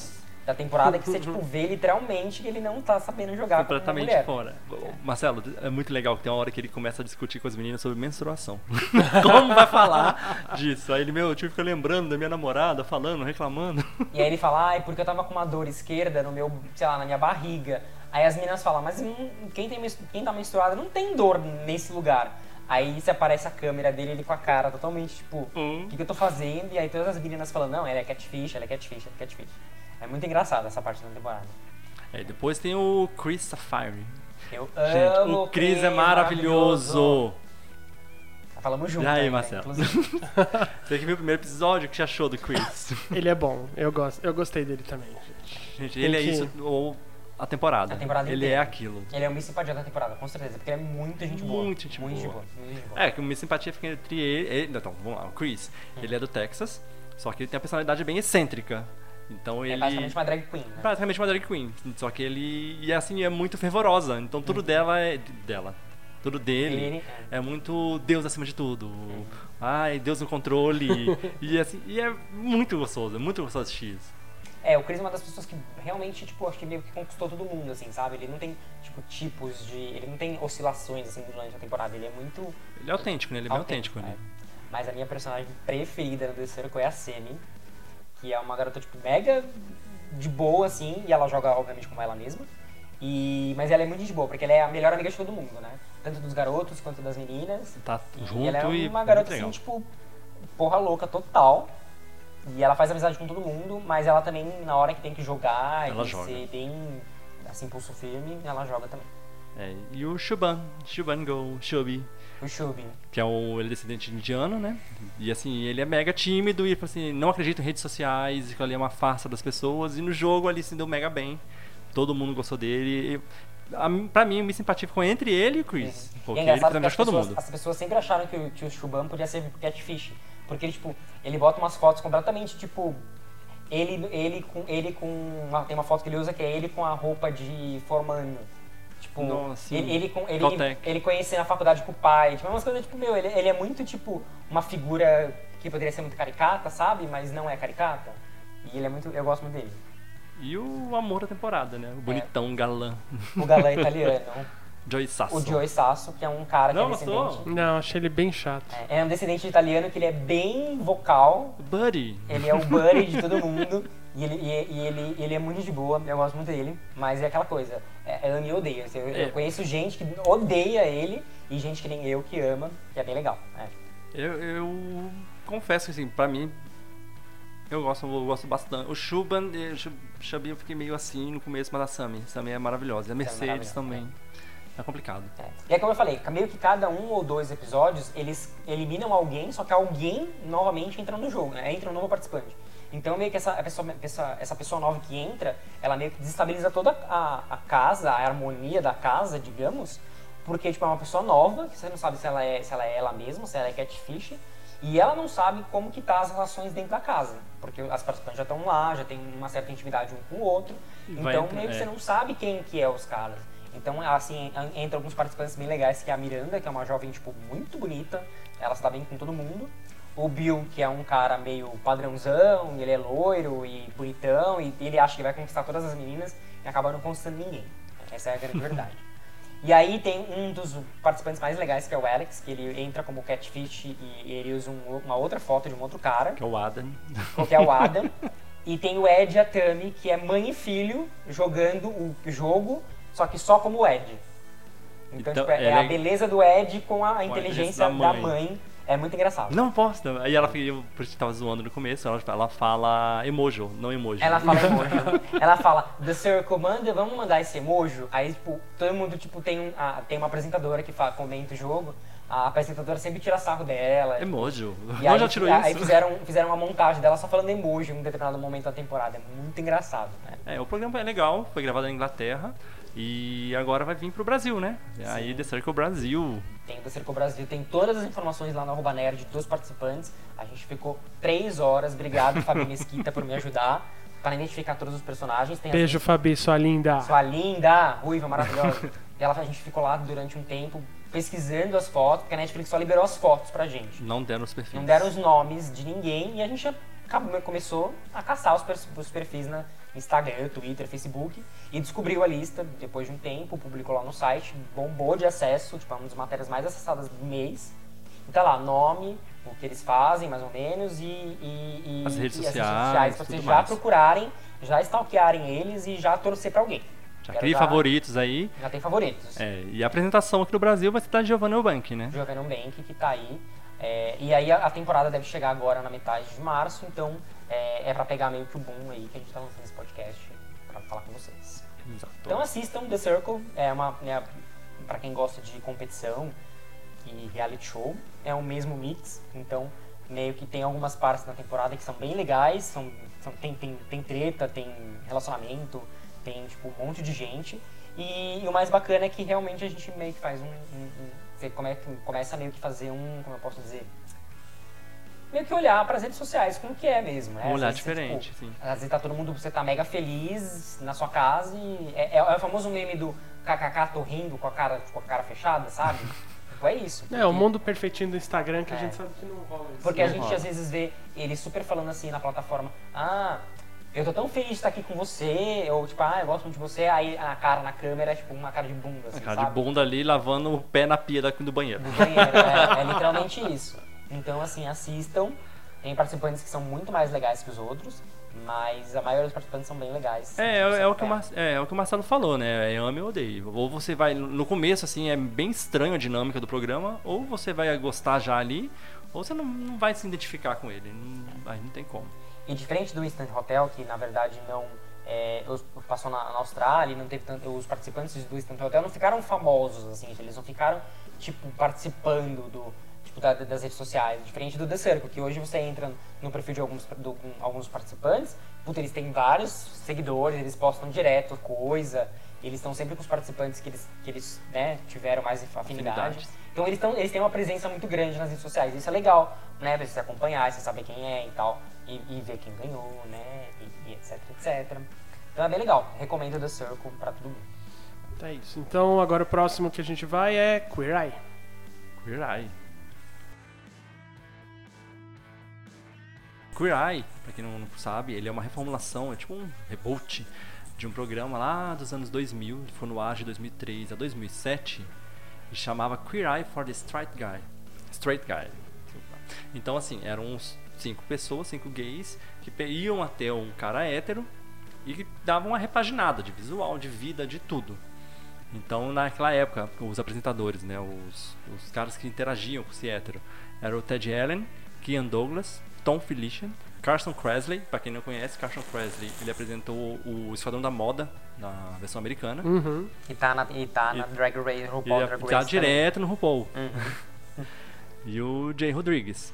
Speaker 4: Da temporada, que você tipo, vê literalmente que ele não tá sabendo jogar
Speaker 2: completamente
Speaker 4: mulher.
Speaker 2: fora. Marcelo, é muito legal que tem uma hora que ele começa a discutir com as meninas sobre menstruação. Como vai falar disso? Aí ele, meu, eu tive que ficar lembrando da minha namorada, falando, reclamando.
Speaker 4: E aí ele fala, ai, porque eu tava com uma dor esquerda no meu, sei lá, na minha barriga. Aí as meninas falam, mas hum, quem, tem, quem tá menstruada não tem dor nesse lugar. Aí se aparece a câmera dele, ele com a cara totalmente, tipo, o
Speaker 2: Hum.
Speaker 4: que, que eu tô fazendo? E aí todas as meninas falando, não, ela é catfish, ela é catfish, ela é catfish. É muito engraçado essa parte da temporada.
Speaker 2: É, depois tem o Chris Sapphire.
Speaker 4: Eu
Speaker 2: Gente,
Speaker 4: amo
Speaker 2: o Chris é maravilhoso.
Speaker 4: Falamos junto.
Speaker 2: E aí,
Speaker 4: ainda,
Speaker 2: Marcelo? Você que viu o primeiro episódio, o que você achou do Chris?
Speaker 3: Ele é bom, eu gosto, eu gostei dele também, gente.
Speaker 2: Gente, ele é
Speaker 3: que-
Speaker 2: isso, ou a temporada.
Speaker 4: A temporada
Speaker 2: ele
Speaker 4: inteira.
Speaker 2: é aquilo.
Speaker 4: Ele é o Miss Simpatia da temporada, com certeza, porque ele é muito gente boa.
Speaker 2: Muito gente
Speaker 4: muito
Speaker 2: boa.
Speaker 4: Muito gente boa.
Speaker 2: É, que minha simpatia fica entre ele. ele então, vamos lá, o Chris. Ele é do Texas, só que ele tem uma personalidade bem excêntrica. Então
Speaker 4: É
Speaker 2: ele.
Speaker 4: basicamente uma drag queen, né?
Speaker 2: praticamente uma drag queen. Só que ele. E assim, é muito fervorosa. Então tudo dela é. Dela. Tudo dele
Speaker 4: Ele,
Speaker 2: é muito Deus acima de tudo. Ai, Deus no controle. e assim, e é muito gostoso, é muito gostoso assistir isso.
Speaker 4: É, o Chris é uma das pessoas que realmente, tipo, acho que meio que conquistou todo mundo, assim, sabe? Ele não tem, tipo, tipos de... Ele não tem oscilações, assim, durante a temporada. Ele é muito
Speaker 2: Ele é autêntico, né? Ele é bem autêntico, né?
Speaker 4: é. Mas a minha personagem preferida no The Circle é a Semi, que é uma garota, tipo, mega de boa, assim, e ela joga, obviamente, como ela mesma. E... Mas ela é muito de boa, porque ela é a melhor amiga de todo mundo, né? Tanto dos garotos quanto das meninas.
Speaker 2: Tá
Speaker 4: E
Speaker 2: junto
Speaker 4: ela é
Speaker 2: e.
Speaker 4: uma
Speaker 2: muito
Speaker 4: garota
Speaker 2: legal.
Speaker 4: assim, tipo, porra louca total. E ela faz amizade com todo mundo, mas ela também, na hora que tem que jogar
Speaker 2: Ela
Speaker 4: e
Speaker 2: joga.
Speaker 4: ser bem, assim, pulso firme, ela joga também.
Speaker 2: É, e o Shuban, Shuban Go, Shubi.
Speaker 4: O Shubi.
Speaker 2: que é o ele é descendente indiano, né? E assim, ele é mega tímido e assim, não acredita em redes sociais, que ali é uma farsa das pessoas, e no jogo ali se deu mega bem. Todo mundo gostou dele. E, a, mim- pra mim, me simpatia ficou entre ele e o Chris.
Speaker 4: E
Speaker 2: Porque
Speaker 4: é
Speaker 2: ele precisa de todo
Speaker 4: pessoas,
Speaker 2: mundo.
Speaker 4: as pessoas sempre acharam que o, que o Shuban podia ser catfish. Porque ele, tipo, ele bota umas fotos completamente, tipo... Ele, ele com... Ele com uma- tem uma foto que ele usa que é ele com a roupa de formanho. Tipo,
Speaker 2: Nossa, sim.
Speaker 4: ele, ele, ele,
Speaker 2: Caltech.
Speaker 4: ele conhecia na faculdade com o pai. Tipo, é umas coisas, tipo, meu, ele, ele é muito, tipo, uma figura que poderia ser muito caricata, sabe? Mas não é caricata. E ele é muito. Eu gosto muito dele.
Speaker 2: E o amor da temporada, né? O bonitão galã.
Speaker 4: O galã italiano.
Speaker 2: Joey Sasso.
Speaker 4: o Joey Sasso, que é um cara que
Speaker 2: Não,
Speaker 4: é descendente.
Speaker 3: Não, achei ele bem chato.
Speaker 4: É, é um descendente de italiano que ele é bem vocal.
Speaker 2: Buddy.
Speaker 4: Ele é o buddy de todo mundo. E ele, e, e ele, ele é muito de boa, eu gosto muito dele. Mas é aquela coisa, é, é ama e odeia. Eu, eu
Speaker 2: É.
Speaker 4: conheço gente que odeia ele e gente que nem eu que ama, que é bem legal. É.
Speaker 2: Eu, eu confesso que, assim, pra mim, eu gosto, eu gosto bastante. O Shuban, eh, o Shub- Shubi eu fiquei meio assim no começo, mas a Sami, Sami é maravilhosa. E a Mercedes
Speaker 4: maravilhosa,
Speaker 2: também. É complicado.
Speaker 4: É. E é como eu falei, meio que cada um ou dois episódios, eles eliminam alguém, só que alguém novamente entra no jogo, né? Entra um novo participante. Então meio que essa pessoa, essa, essa pessoa nova que entra, ela meio que desestabiliza toda a, a casa, a harmonia da casa, digamos, porque tipo, é uma pessoa nova, que você não sabe se ela é, se ela é ela mesma, se ela é catfish, e ela não sabe como que tá as relações dentro da casa, porque as participantes já estão lá, já tem uma certa intimidade um com o outro,
Speaker 2: Vai
Speaker 4: então
Speaker 2: entrar-
Speaker 4: meio que
Speaker 2: é.
Speaker 4: você não sabe quem que é os caras. Então, assim, en- entra alguns participantes bem legais, que é a Miranda, que é uma jovem, tipo, muito bonita. Ela se dá bem com todo mundo. O Bill, que é um cara meio padrãozão, ele é loiro e bonitão, e ele acha que vai conquistar todas as meninas e acaba não conquistando ninguém. Essa é a grande verdade. E aí tem um dos participantes mais legais, que é o Alex, que ele entra como catfish e ele usa um- uma outra foto de um outro cara
Speaker 2: Que é o Adam.
Speaker 4: que é o Adam. e tem o Ed e a Tami, que é mãe e filho, jogando o jogo, só que só como o Ed. Então,
Speaker 2: Então,
Speaker 4: tipo, é,
Speaker 2: é
Speaker 4: é a
Speaker 2: le-
Speaker 4: beleza do Ed com a,
Speaker 2: a inteligência
Speaker 4: inteligência
Speaker 2: da
Speaker 4: da
Speaker 2: mãe.
Speaker 4: mãe. É muito engraçado.
Speaker 2: Não posso. Aí ela, eu, por isso que tava zoando no começo, ela, ela fala emojo, não emoji.
Speaker 4: Ela fala emoji. ela fala, The Circle, manda, vamos mandar esse emoji. Aí, tipo, todo mundo, tipo, tem, um, ah, tem uma apresentadora que fala, comenta o jogo. A apresentadora sempre tira sarro dela.
Speaker 2: Emoji.
Speaker 4: E aí,
Speaker 2: já tirou
Speaker 4: aí
Speaker 2: isso?
Speaker 4: fizeram, fizeram uma montagem dela só falando emoji em um determinado momento da temporada. É muito engraçado, né?
Speaker 2: É, o programa é legal, foi gravado na Inglaterra e agora vai vir pro Brasil, né? Aí The Circle Brasil.
Speaker 4: Tem o The Circle Brasil, tem todas as informações lá no arroba nerd dos participantes. A gente ficou três horas. Obrigado, Fabi Mesquita, por me ajudar para identificar todos os personagens. Tem
Speaker 3: Beijo, Fabi, sua linda.
Speaker 4: Sua linda, ruiva, maravilhosa. e ela, a gente ficou lá durante um tempo pesquisando as fotos, porque a Netflix só liberou as fotos pra gente.
Speaker 2: Não deram os perfis.
Speaker 4: Não deram os nomes de ninguém e a gente acabou, começou a caçar os perfis na Instagram, Twitter, Facebook e descobriu a lista depois de um tempo, publicou lá no site, bombou de acesso, tipo, é uma das matérias mais acessadas do mês. E tá lá, nome, o que eles fazem, mais ou menos, e, e, e-
Speaker 2: As redes
Speaker 4: e
Speaker 2: sociais,
Speaker 4: pra vocês
Speaker 2: tudo
Speaker 4: já
Speaker 2: mais.
Speaker 4: procurarem, já stalkearem eles e já torcer pra alguém.
Speaker 2: Já
Speaker 4: Quero
Speaker 2: cria favoritos aí.
Speaker 4: Já tem favoritos.
Speaker 2: É, e a apresentação aqui no Brasil vai ser da Giovanna Eubank, né?
Speaker 4: Giovanna Bank, que tá aí. É, e aí a, a temporada deve chegar agora na metade de março, então é, é pra pegar meio que o boom aí que a gente tá lançando esse podcast pra falar com vocês.
Speaker 2: Exato.
Speaker 4: Então assistam The Circle, é uma, né, pra quem gosta de competição e reality show, é o mesmo mix, então meio que tem algumas partes na temporada que são bem legais, são, são- tem, tem, tem treta, tem relacionamento, tem tipo um monte de gente. E, e o mais bacana é que realmente a gente meio que faz um. um- um- você come, começa meio que fazer um. Como eu posso dizer? Meio que olhar para as redes sociais como que é mesmo, né?
Speaker 2: Um olhar
Speaker 4: você,
Speaker 2: diferente,
Speaker 4: tipo,
Speaker 2: sim.
Speaker 4: às vezes tá todo mundo, você tá mega feliz na sua casa e é, é- é o famoso meme do kkk tô rindo com a cara, com a cara fechada, sabe? tipo, é isso.
Speaker 3: É, o
Speaker 4: porque-
Speaker 3: mundo perfeitinho do Instagram que a
Speaker 4: É.
Speaker 3: gente sabe que não rola isso.
Speaker 4: Porque a
Speaker 2: Não
Speaker 4: gente
Speaker 2: rola.
Speaker 4: às vezes vê ele super falando assim na plataforma, ah, eu tô tão feliz de estar aqui com você, ou tipo, ah, eu gosto muito de você, aí a cara na câmera é tipo uma cara de bunda, assim,
Speaker 2: A cara
Speaker 4: sabe?
Speaker 2: de bunda ali lavando o pé na pia do banheiro.
Speaker 4: do banheiro. é, é literalmente isso. Então, assim, assistam. Tem participantes que são muito mais legais que os outros, mas a maioria dos participantes são bem legais.
Speaker 2: É, é, é o que o. Mar- é, é o que o Marcelo falou, né? É ame ou odeio. Ou você vai. No começo, assim, é bem estranho a dinâmica do programa, ou você vai gostar já ali, ou você não, não vai se identificar com ele. Não, aí não tem como.
Speaker 4: E diferente do Instant Hotel, que na verdade não é, passou na, na Austrália, não teve tanto, os participantes do Instant Hotel não ficaram famosos assim, eles não ficaram tipo participando do da- das redes sociais, diferente do The Circle, que hoje você entra no perfil de alguns do- com alguns participantes, puta, eles têm vários seguidores, eles postam direto coisa, eles estão sempre com os participantes que eles que eles né, tiveram mais afinidade.
Speaker 2: Afinidades.
Speaker 4: Então eles, tão, eles têm uma presença muito grande nas redes sociais. Isso é legal, né? Pra você acompanhar, você saber quem é e tal. E, e ver quem ganhou, né? E, e etc, etc. Então é bem legal. Recomendo The Circle pra todo mundo.
Speaker 3: Tá isso. Então agora o próximo que a gente vai é Queer Eye.
Speaker 2: Queer Eye. Queer Eye, pra quem não, sabe, ele é uma reformulação, é tipo um reboot de um programa lá dos anos 2000, que foi no ar de 2003 a 2007, e chamava Queer Eye for the Straight Guy. Straight Guy. Então, assim, eram uns cinco pessoas, cinco gays, que iam até um cara hétero e que davam uma repaginada de visual, de vida, de tudo. Então, naquela época, os apresentadores, né, os, os caras que interagiam com esse hétero, era o Ted Allen, Kian Douglas, Tom Felician, Carson Kressley, pra quem não conhece, Carson Kressley, ele apresentou o Esquadrão da Moda na versão americana.
Speaker 3: Uhum.
Speaker 4: E tá na, e tá na
Speaker 2: E-
Speaker 4: Drag Race, RuPaul
Speaker 2: ia
Speaker 4: Drag Race
Speaker 2: tá
Speaker 4: também.
Speaker 2: direto no RuPaul.
Speaker 4: Uhum.
Speaker 2: E o Jay Rodrigues.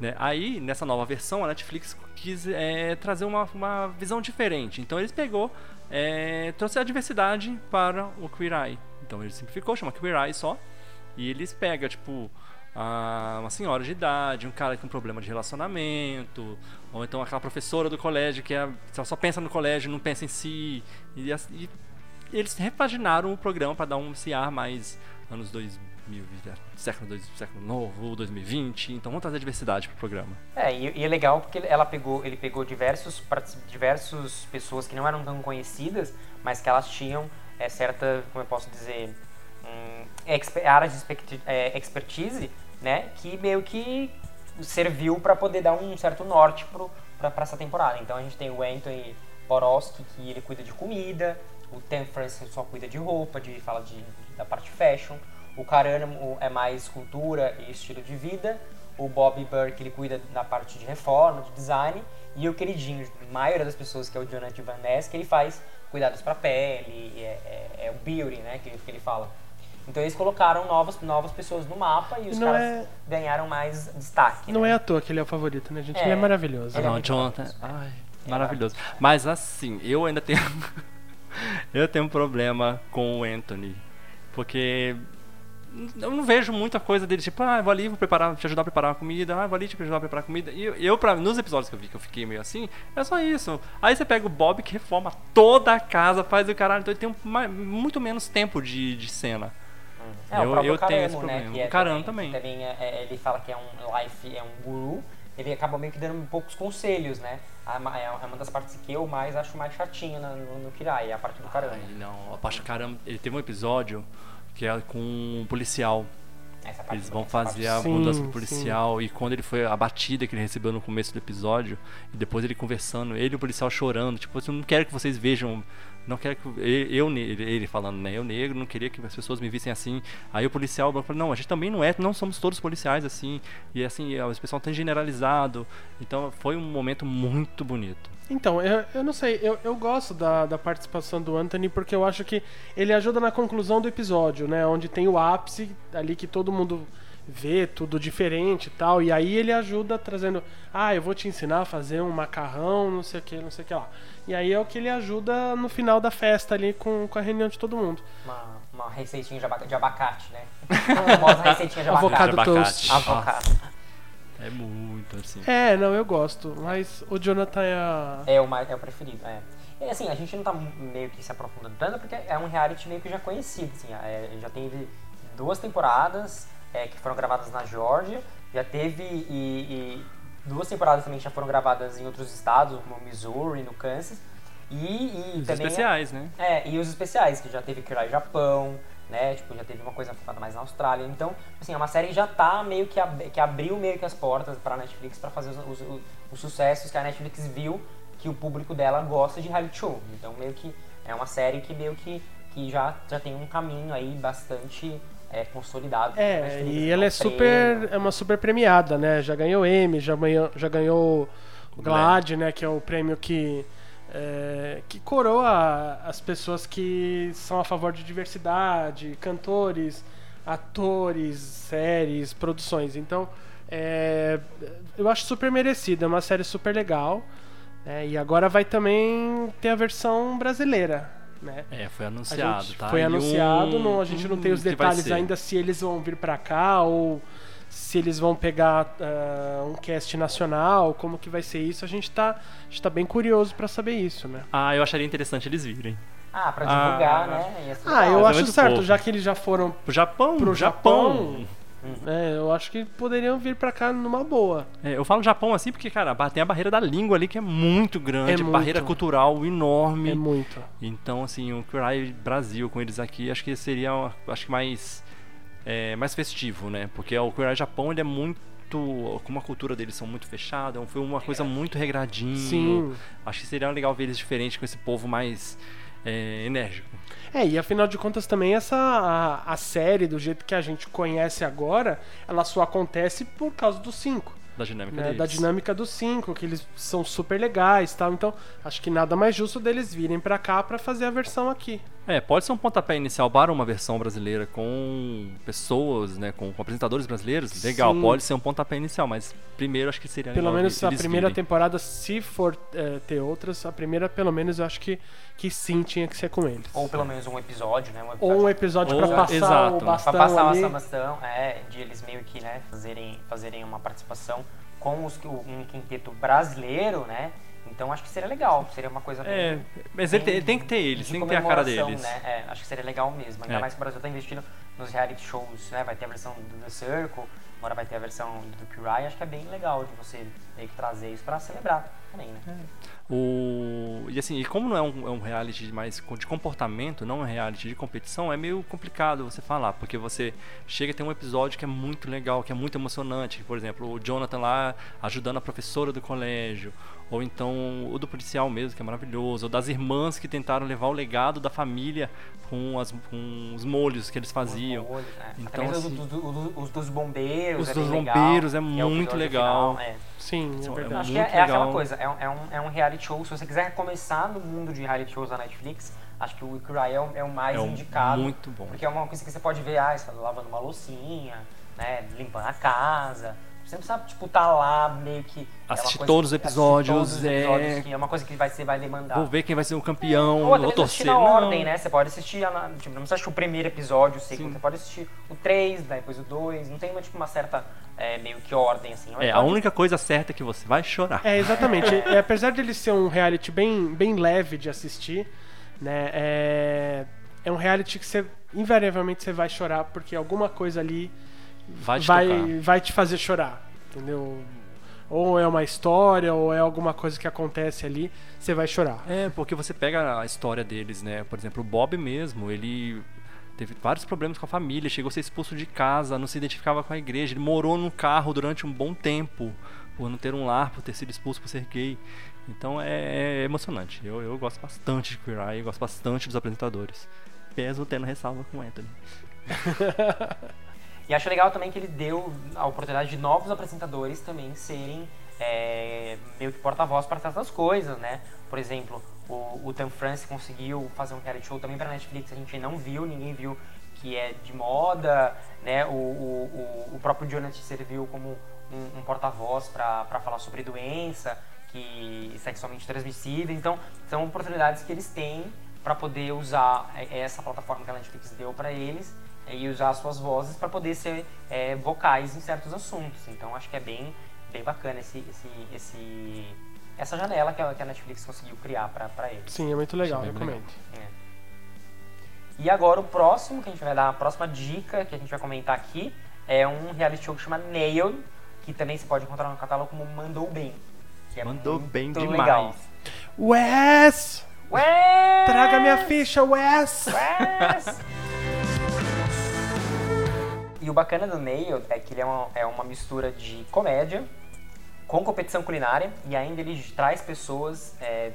Speaker 2: Né? Aí, nessa nova versão, a Netflix quis é, trazer uma, uma visão diferente. Então, eles pegou, é, trouxe a diversidade para o Queer Eye. Então, ele simplificou, chama Queer Eye só. E eles pegam, tipo, uma senhora de idade, um cara com problema de relacionamento, ou então aquela professora do colégio que é, só pensa no colégio, não pensa em si. E, e eles repaginaram o programa para dar um ar mais anos 2000, já, século, século novo, 2020. Então vamos trazer diversidade pro programa.
Speaker 4: É, e, e é legal porque ela pegou, ele pegou diversos, diversos pessoas que não eram tão conhecidas, mas que elas tinham é, certa, como eu posso dizer, áreas de é, expertise, né, que meio que serviu para poder dar um certo norte para essa temporada. Então a gente tem o Anthony Borowski, que ele cuida de comida, o Tim Francis só cuida de roupa, de fala de, da parte fashion, o Carano é mais cultura e estilo de vida, o Bob Burke ele cuida da parte de reforma, de design, e o queridinho, a maioria das pessoas, que é o Jonathan Van Ness, que ele faz cuidados para pele, é, é, é o beauty, né, que, que ele fala. Então eles colocaram novas, novas pessoas no mapa e os
Speaker 3: Não
Speaker 4: caras
Speaker 3: é-
Speaker 4: ganharam mais destaque.
Speaker 3: Não
Speaker 4: né?
Speaker 3: é à toa que ele é o favorito, né, gente?
Speaker 4: É.
Speaker 3: Ele é maravilhoso.
Speaker 4: Ele é
Speaker 2: Não,
Speaker 4: muito
Speaker 2: Jonathan.
Speaker 4: maravilhoso.
Speaker 2: Ai,
Speaker 4: É
Speaker 2: maravilhoso. Mas assim, eu ainda tenho. eu tenho um problema com o Anthony. Porque eu não vejo muita coisa dele, tipo, ah, vou ali, vou preparar, te ajudar a preparar a comida, ah, vou ali te ajudar a preparar a comida. E eu, eu pra, nos episódios que eu vi que eu fiquei meio assim, é só isso. Aí você pega o Bob que reforma toda a casa, faz o caralho, então ele tem um, muito menos tempo de, de cena.
Speaker 4: É, o
Speaker 2: Eu-
Speaker 4: próprio
Speaker 2: eu tenho
Speaker 4: Carano,
Speaker 2: esse problema.
Speaker 4: Né, que é
Speaker 2: O Carano
Speaker 4: que
Speaker 2: também.
Speaker 4: também é- é- ele fala que é um life, é um guru. Ele acaba meio que dando poucos conselhos, né? Ma- É uma das partes que eu mais acho mais chatinha na- no, no Kirai, é a parte do Carano.
Speaker 2: Ai, não, a parte do caramba, ele teve um episódio que é com um policial.
Speaker 4: Essa parte
Speaker 2: Eles vão fazer a
Speaker 3: Sim,
Speaker 2: mudança do
Speaker 3: sim.
Speaker 2: policial e quando ele foi a batida que ele recebeu no começo do episódio e depois ele conversando, ele e o policial chorando, tipo, eu não quero que vocês vejam, não quero que eu, ele, falando, né, eu negro, não queria que as pessoas me vissem assim. Aí o policial falou, não, a gente também não é, não somos todos policiais assim. E assim, o pessoal tem generalizado. Então foi um momento muito bonito.
Speaker 3: Então, eu, eu não sei, eu, eu gosto da, da participação do Anthony porque eu acho que ele ajuda na conclusão do episódio, né? Onde tem o ápice ali que todo mundo vê tudo diferente e tal. E aí ele ajuda trazendo, ah, eu vou te ensinar a fazer um macarrão, não sei o que, não sei o que lá. E aí é o que ele ajuda no final da festa ali com, com a reunião de todo mundo.
Speaker 4: Uma, uma receitinha de, de abacate, né? Uma famosa receitinha de abacate.
Speaker 3: Avocado
Speaker 2: abacate.
Speaker 3: toast.
Speaker 4: Avocado.
Speaker 2: É muito assim.
Speaker 3: É, não, eu gosto, mas o Jonathan é a...
Speaker 4: É o, mais, é o preferido, é. E assim, a gente não tá meio que se aprofundando tanto porque é um reality meio que já conhecido, assim, é, já teve duas temporadas é, que foram gravadas na Geórgia, já teve e, e duas temporadas também que já foram gravadas em outros estados, como Missouri, no Kansas, e, e
Speaker 2: Os
Speaker 4: também...
Speaker 2: especiais, né?
Speaker 4: É, e os especiais, que já teve Kirai Japão, né? Tipo, já teve uma coisa focada mais na Austrália. Então, assim, é uma série que já tá meio que, ab- que abriu meio que as portas pra Netflix pra fazer os, os, os- os sucessos que a Netflix viu que o público dela gosta de reality show. Então, meio que é uma série que meio que, que já, já tem um caminho aí bastante é, consolidado.
Speaker 3: É,
Speaker 4: Netflix,
Speaker 3: e ela é
Speaker 4: prêmio.
Speaker 3: super. É uma super premiada, né? Já ganhou Emmy, já ganhou, já ganhou o GLAAD, né? Que é o prêmio que. é, que coroa as pessoas que são a favor de diversidade, cantores, atores, séries, produções. Então, é, eu acho super merecida, é uma série super legal. né? e agora vai também ter a versão brasileira, né?
Speaker 2: É, foi anunciado, tá?
Speaker 3: Foi
Speaker 2: E
Speaker 3: anunciado,
Speaker 2: um-
Speaker 3: não, a gente não tem os detalhes ainda se eles vão vir pra cá ou se eles vão pegar ah, um cast nacional, como que vai ser isso. A gente tá, a gente tá bem curioso pra saber isso, né?
Speaker 2: Ah, eu acharia interessante eles virem.
Speaker 4: Ah, pra
Speaker 2: Ah,
Speaker 4: divulgar, né? Ia ser
Speaker 3: Ah, eu
Speaker 2: é
Speaker 3: acho certo,
Speaker 2: pouco.
Speaker 3: já que eles já foram
Speaker 2: Pro Japão,
Speaker 3: pro
Speaker 2: Japão.
Speaker 3: Japão, é, eu acho que poderiam vir pra cá numa boa.
Speaker 2: É, eu falo Japão assim porque, cara, tem a barreira da língua ali que é muito grande,
Speaker 3: É muito.
Speaker 2: barreira cultural enorme.
Speaker 3: É muito.
Speaker 2: Então, assim, o Cry Brasil com eles aqui, acho que seria, acho que mais, é, mais festivo, né? Porque o Cry Japão, ele é muito, como a cultura deles são muito fechada, foi uma coisa muito regradinho.
Speaker 3: Sim.
Speaker 2: Acho que seria legal ver eles diferentes com esse povo mais é, enérgico.
Speaker 3: É, e afinal de contas também essa a, a série, do jeito que a gente conhece agora, ela só acontece por causa dos cinco.
Speaker 2: Da dinâmica
Speaker 3: né,
Speaker 2: deles.
Speaker 3: da dinâmica dos cinco, que eles são super legais tal. Então, acho que nada mais justo deles virem pra cá pra fazer a versão aqui.
Speaker 2: É, pode ser um pontapé inicial para uma versão brasileira com pessoas, né, com, com apresentadores brasileiros. Legal,
Speaker 3: Sim.
Speaker 2: pode ser um pontapé inicial, mas primeiro acho que seria
Speaker 3: Pelo
Speaker 2: legal
Speaker 3: menos a primeira
Speaker 2: virem.
Speaker 3: temporada, se for é, ter outras, a primeira, pelo menos, eu acho que, que sim tinha que ser com eles.
Speaker 4: Ou pelo menos um episódio, né? Um
Speaker 3: Ou um episódio pra
Speaker 2: Ou-
Speaker 3: passar
Speaker 2: exato.
Speaker 3: o
Speaker 2: Pra
Speaker 3: bastão
Speaker 4: Pra passar
Speaker 3: ali.
Speaker 4: uma bastão, é, de eles meio que, né, fazerem, fazerem uma participação com os, um quinteto brasileiro, né? Então acho que seria legal, seria uma coisa bem-
Speaker 2: É, mas ele tem, ele tem que ter eles, tem que ter a cara deles.
Speaker 4: Né? É, acho que seria legal mesmo. Ainda
Speaker 2: É.
Speaker 4: mais que o Brasil tá investindo nos reality shows, né? Vai ter a versão do The Circle, agora vai ter a versão do Kirai. Acho que é bem legal de você meio que trazer isso pra celebrar também, né?
Speaker 2: O... E assim, e como não é um, é um reality mais de comportamento, não é um reality de competição, é meio complicado você falar, porque você chega a ter um episódio que é muito legal, que é muito emocionante. Por exemplo, o Jonathan lá ajudando a professora do colégio, ou então o do policial mesmo, que é maravilhoso, ou das irmãs que tentaram levar o legado da família com, as, com os molhos que eles faziam.
Speaker 4: Os molhos, né?
Speaker 2: Então, assim,
Speaker 4: os, do- do- os dos bombeiros.
Speaker 2: Os
Speaker 4: é
Speaker 2: dos
Speaker 4: bem legal,
Speaker 2: bombeiros é
Speaker 4: o
Speaker 2: muito
Speaker 4: episódio
Speaker 2: legal.
Speaker 4: final, é.
Speaker 3: Sim, é
Speaker 2: é
Speaker 3: verdade.
Speaker 4: Acho que
Speaker 2: Muito
Speaker 4: é, é aquela
Speaker 2: legal.
Speaker 4: coisa, é um, é, um, é um reality show. Se você quiser começar no mundo de reality shows da Netflix, acho que o Ikirai é o, é o mais
Speaker 2: É um-
Speaker 4: indicado.
Speaker 2: muito bom.
Speaker 4: Porque é uma coisa que você pode ver, ah, você tá lavando uma loucinha, né, limpando a casa. Você não precisa, tipo, tá lá meio que... é
Speaker 2: Assistir todos os episódios,
Speaker 4: todos os
Speaker 2: é-
Speaker 4: episódios, que é uma coisa que vai, você vai demandar.
Speaker 2: Vou ver quem vai ser o campeão,
Speaker 4: Ou até
Speaker 2: ou
Speaker 4: assistir
Speaker 2: torcer.
Speaker 4: na
Speaker 2: Não.
Speaker 4: ordem, né? Você pode assistir, tipo, não precisa assistir o primeiro episódio, o segundo,
Speaker 2: Sim.
Speaker 4: você pode assistir o 3, daí depois o 2, não tem uma, tipo, uma certa, é, meio que ordem, assim.
Speaker 2: É, a
Speaker 4: pode-
Speaker 2: única coisa certa é que você vai chorar.
Speaker 3: É, exatamente. É, apesar de ele ser um reality bem, bem leve de assistir, né? É, é um reality que você, invariavelmente, você vai chorar, porque alguma coisa ali
Speaker 2: Vai te
Speaker 3: vai, vai te fazer chorar, entendeu? Ou é uma história, ou é alguma coisa que acontece ali, você vai chorar.
Speaker 2: É, porque você pega a história deles, né? Por exemplo, o Bob mesmo, ele teve vários problemas com a família, chegou a ser expulso de casa, não se identificava com a igreja, ele morou num carro durante um bom tempo, por não ter um lar, por ter sido expulso por ser gay. Então é, é emocionante. Eu, eu gosto bastante de Queer Eye, gosto bastante dos apresentadores. Peso tendo ressalva com o Anthony.
Speaker 4: E acho legal também que ele deu a oportunidade de novos apresentadores também serem é, meio que porta-voz para certas coisas, né? Por exemplo, o, o Tam France conseguiu fazer um reality show também para Netflix, a gente não viu, ninguém viu, que é de moda, né? O, o, o, próprio Jonathan serviu como um, um porta-voz para falar sobre doença que sexualmente transmissível. Então, são oportunidades que eles têm para poder usar é, essa plataforma que a Netflix deu para eles e usar as suas vozes para poder ser é, vocais em certos assuntos. Então acho que é bem, bem bacana esse, esse, esse, essa janela que a, que a Netflix conseguiu criar para eles.
Speaker 3: Sim, é muito legal,
Speaker 2: é
Speaker 3: recomendo.
Speaker 4: É. E agora o próximo que a gente vai dar, a próxima dica que a gente vai comentar aqui é um reality show que chama Nailed, que também você pode encontrar no catálogo como Mandou Bem. que é
Speaker 2: Mandou
Speaker 4: muito
Speaker 2: bem
Speaker 4: legal.
Speaker 2: demais.
Speaker 3: Wes!
Speaker 4: Ué!
Speaker 3: Traga minha ficha, Wes!
Speaker 4: Wes! E o bacana do Nailed é que ele é uma, é uma mistura de comédia com competição culinária e ainda ele traz pessoas é,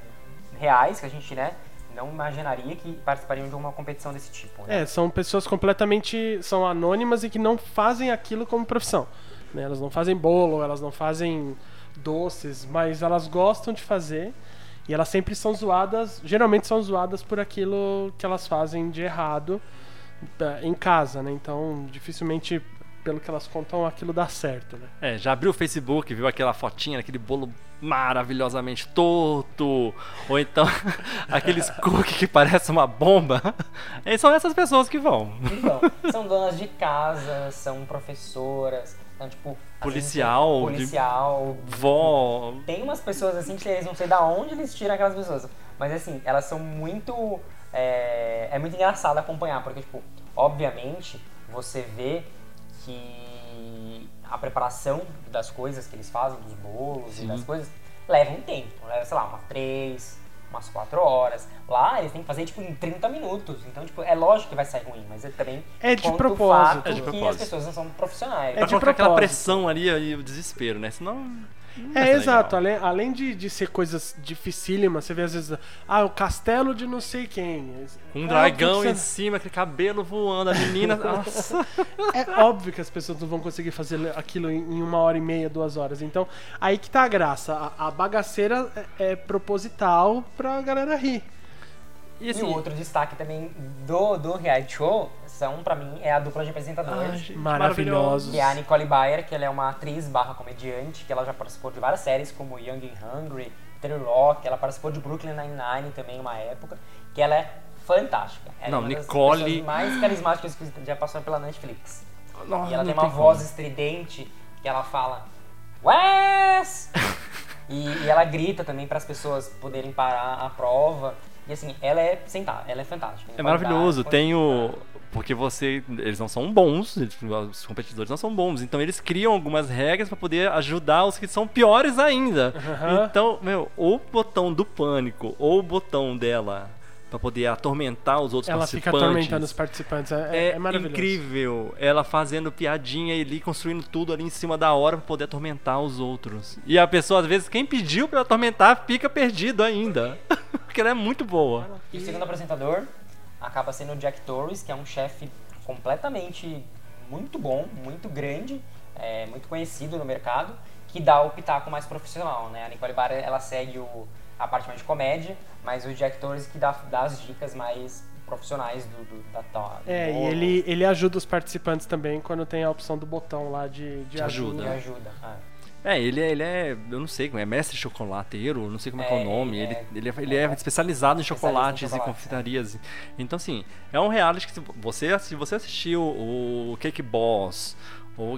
Speaker 4: reais que a gente né, não imaginaria que participariam de uma competição desse tipo. Né?
Speaker 3: É, são pessoas completamente. são anônimas e que não fazem aquilo como profissão. né? Elas não fazem bolo, elas não fazem doces, mas elas gostam de fazer e elas sempre são zoadas, geralmente são zoadas por aquilo que elas fazem de errado em casa, né? Então, dificilmente, pelo que elas contam, aquilo dá certo, né?
Speaker 2: É, já abriu o Facebook, viu aquela fotinha, aquele bolo maravilhosamente torto, ou então aqueles cookies que parece uma bomba. E são essas pessoas que vão.
Speaker 4: Então, são donas de casa, são professoras, são tipo.
Speaker 2: Policial,
Speaker 4: vezes, Policial.
Speaker 2: Vó.
Speaker 4: Tem umas pessoas assim que eles não sei da onde eles tiram aquelas pessoas. Mas assim, elas são muito é, é muito engraçado acompanhar, porque, tipo, obviamente, você vê que a preparação das coisas que eles fazem, dos bolos e das coisas, leva um tempo. Leva, sei lá, umas três, umas quatro horas. Lá eles têm que fazer, tipo, em 30 minutos. Então, tipo, é lógico que vai sair ruim, mas é também
Speaker 3: É de propósito.
Speaker 4: fato
Speaker 2: É de
Speaker 4: que as
Speaker 2: propósito.
Speaker 4: pessoas não são profissionais.
Speaker 3: É
Speaker 2: Pra
Speaker 3: de
Speaker 2: colocar aquela
Speaker 3: propósito.
Speaker 2: pressão ali e o desespero, né? Senão.
Speaker 3: É, exato. Além, além de, de ser coisas dificílimas, você vê às vezes, ah, o castelo de não sei quem.
Speaker 2: Um
Speaker 3: É
Speaker 2: dragão
Speaker 3: óbvio
Speaker 2: em
Speaker 3: que você-
Speaker 2: cima, aquele cabelo voando, a menina. Nossa.
Speaker 3: É óbvio que as pessoas não vão conseguir fazer aquilo em em uma hora e meia, duas horas. Então, aí que tá a graça. A, a bagaceira é, é proposital pra galera rir.
Speaker 2: E
Speaker 4: E
Speaker 2: assim.
Speaker 4: o outro destaque também do, do reality show são, pra mim, é a dupla de apresentadores.
Speaker 2: gente,
Speaker 3: Maravilhosos.
Speaker 4: Que é a Nicole Bayer, que ela é uma atriz barra comediante, que ela já participou de várias séries como Young and Hungry, Terry Rock, ela participou de Brooklyn Nine-Nine também uma época, que ela é fantástica. Ela
Speaker 2: Não,
Speaker 4: é uma das
Speaker 2: Nicole-
Speaker 4: pessoas mais carismáticas que já passou pela Netflix.
Speaker 2: Nossa,
Speaker 4: E ela
Speaker 2: não
Speaker 4: tem uma
Speaker 2: como.
Speaker 4: voz estridente que ela fala Wes! e, e ela grita também para as pessoas poderem parar a prova. E assim, ela é sentar, ela é fantástica.
Speaker 2: É maravilhoso. Tem o. Porque você. Eles não são bons, os competidores não são bons. Então eles criam algumas regras pra poder ajudar os que são piores ainda.
Speaker 3: Aham.
Speaker 2: Então, meu, o botão do pânico ou o botão dela pra poder atormentar os outros
Speaker 3: Ela fica
Speaker 2: participantes.
Speaker 3: atormentando os participantes. É, é,
Speaker 2: É,
Speaker 3: é maravilhoso.
Speaker 2: incrível ela fazendo piadinha e ali construindo tudo ali em cima da hora pra poder atormentar os outros. E a pessoa, às vezes, quem pediu pra ela atormentar fica perdido ainda. Porque ela é muito boa.
Speaker 4: E o segundo apresentador acaba sendo o Jack Torres, que é um chefe completamente muito bom, muito grande, é, muito conhecido no mercado, que dá o pitaco mais profissional, né? A Nicole Barra, ela segue o, a parte mais de comédia, mas o Jack Torres que dá, dá as dicas mais profissionais do, do, da, do
Speaker 3: É, e ele, ele ajuda os participantes também quando tem a opção do botão lá de, de
Speaker 2: De ajuda.
Speaker 4: que
Speaker 3: ajuda.
Speaker 4: ajuda. ah.
Speaker 2: É, ele é, ele é, eu não sei como é, mestre chocolateiro, não sei como é, que é o
Speaker 4: É,
Speaker 2: nome.
Speaker 4: ele
Speaker 2: Ele,
Speaker 4: é-
Speaker 2: ele, é, ele é especializado em
Speaker 4: Especialista em
Speaker 2: chocolates e
Speaker 4: chocolates,
Speaker 2: confeitarias. Então, assim, é um reality que se você, se você assistiu o Cake Boss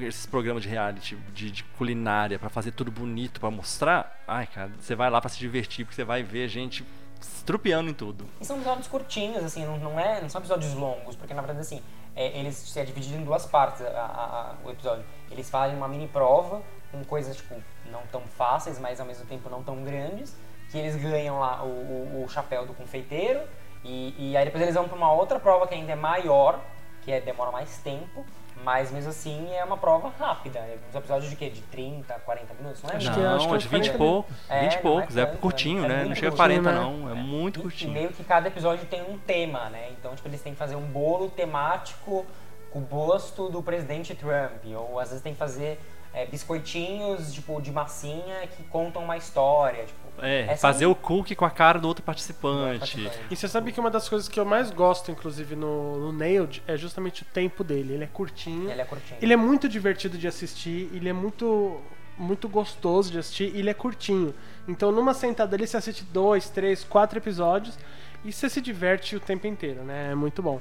Speaker 2: esses programas de reality de, de culinária pra fazer tudo bonito pra mostrar, ai, cara, você vai lá pra se divertir porque você vai ver gente estrupiando em tudo.
Speaker 4: E são episódios curtinhos, assim, não, não, é, não são episódios longos, porque na verdade, assim, é, eles se é dividido em duas partes a- a- a- o episódio. Eles fazem uma mini prova com coisas, tipo, não tão fáceis, mas ao mesmo tempo não tão grandes, que eles ganham lá o, o- o chapéu do confeiteiro, e, e aí depois eles vão pra uma outra prova que ainda é maior, que é, demora mais tempo, mas mesmo assim é uma prova rápida. É uns episódios de quê? De 30, 40 minutos, não é?
Speaker 3: Acho
Speaker 2: não,
Speaker 3: que- acho que
Speaker 2: é
Speaker 3: uns
Speaker 2: de 20 e
Speaker 3: 40
Speaker 2: poucos.
Speaker 4: É,
Speaker 2: 20 e
Speaker 4: é
Speaker 2: poucos, é,
Speaker 4: tanto,
Speaker 2: curtinho,
Speaker 4: é
Speaker 2: né? Não chega a
Speaker 3: curtinho,
Speaker 2: 40,
Speaker 3: né?
Speaker 2: não. É muito curtinho.
Speaker 4: E meio que cada episódio tem um tema, né? Então, tipo, eles têm que fazer um bolo temático com o busto do presidente Trump. Ou às vezes tem que fazer é, biscoitinhos, tipo, de massinha que contam uma história. Tipo,
Speaker 2: É,
Speaker 4: essa
Speaker 2: fazer
Speaker 4: um-
Speaker 2: o cookie com a cara do outro participante.
Speaker 4: participante.
Speaker 3: E você sabe que uma das coisas que eu mais gosto, inclusive, no, no Nailed, é justamente o tempo dele. Ele é curtinho.
Speaker 4: Ele é curtinho.
Speaker 3: Ele é muito divertido de assistir, ele é muito muito gostoso de assistir e ele é curtinho. Então numa sentada ali você assiste dois, três, quatro episódios e você se diverte o tempo inteiro, né? É muito bom.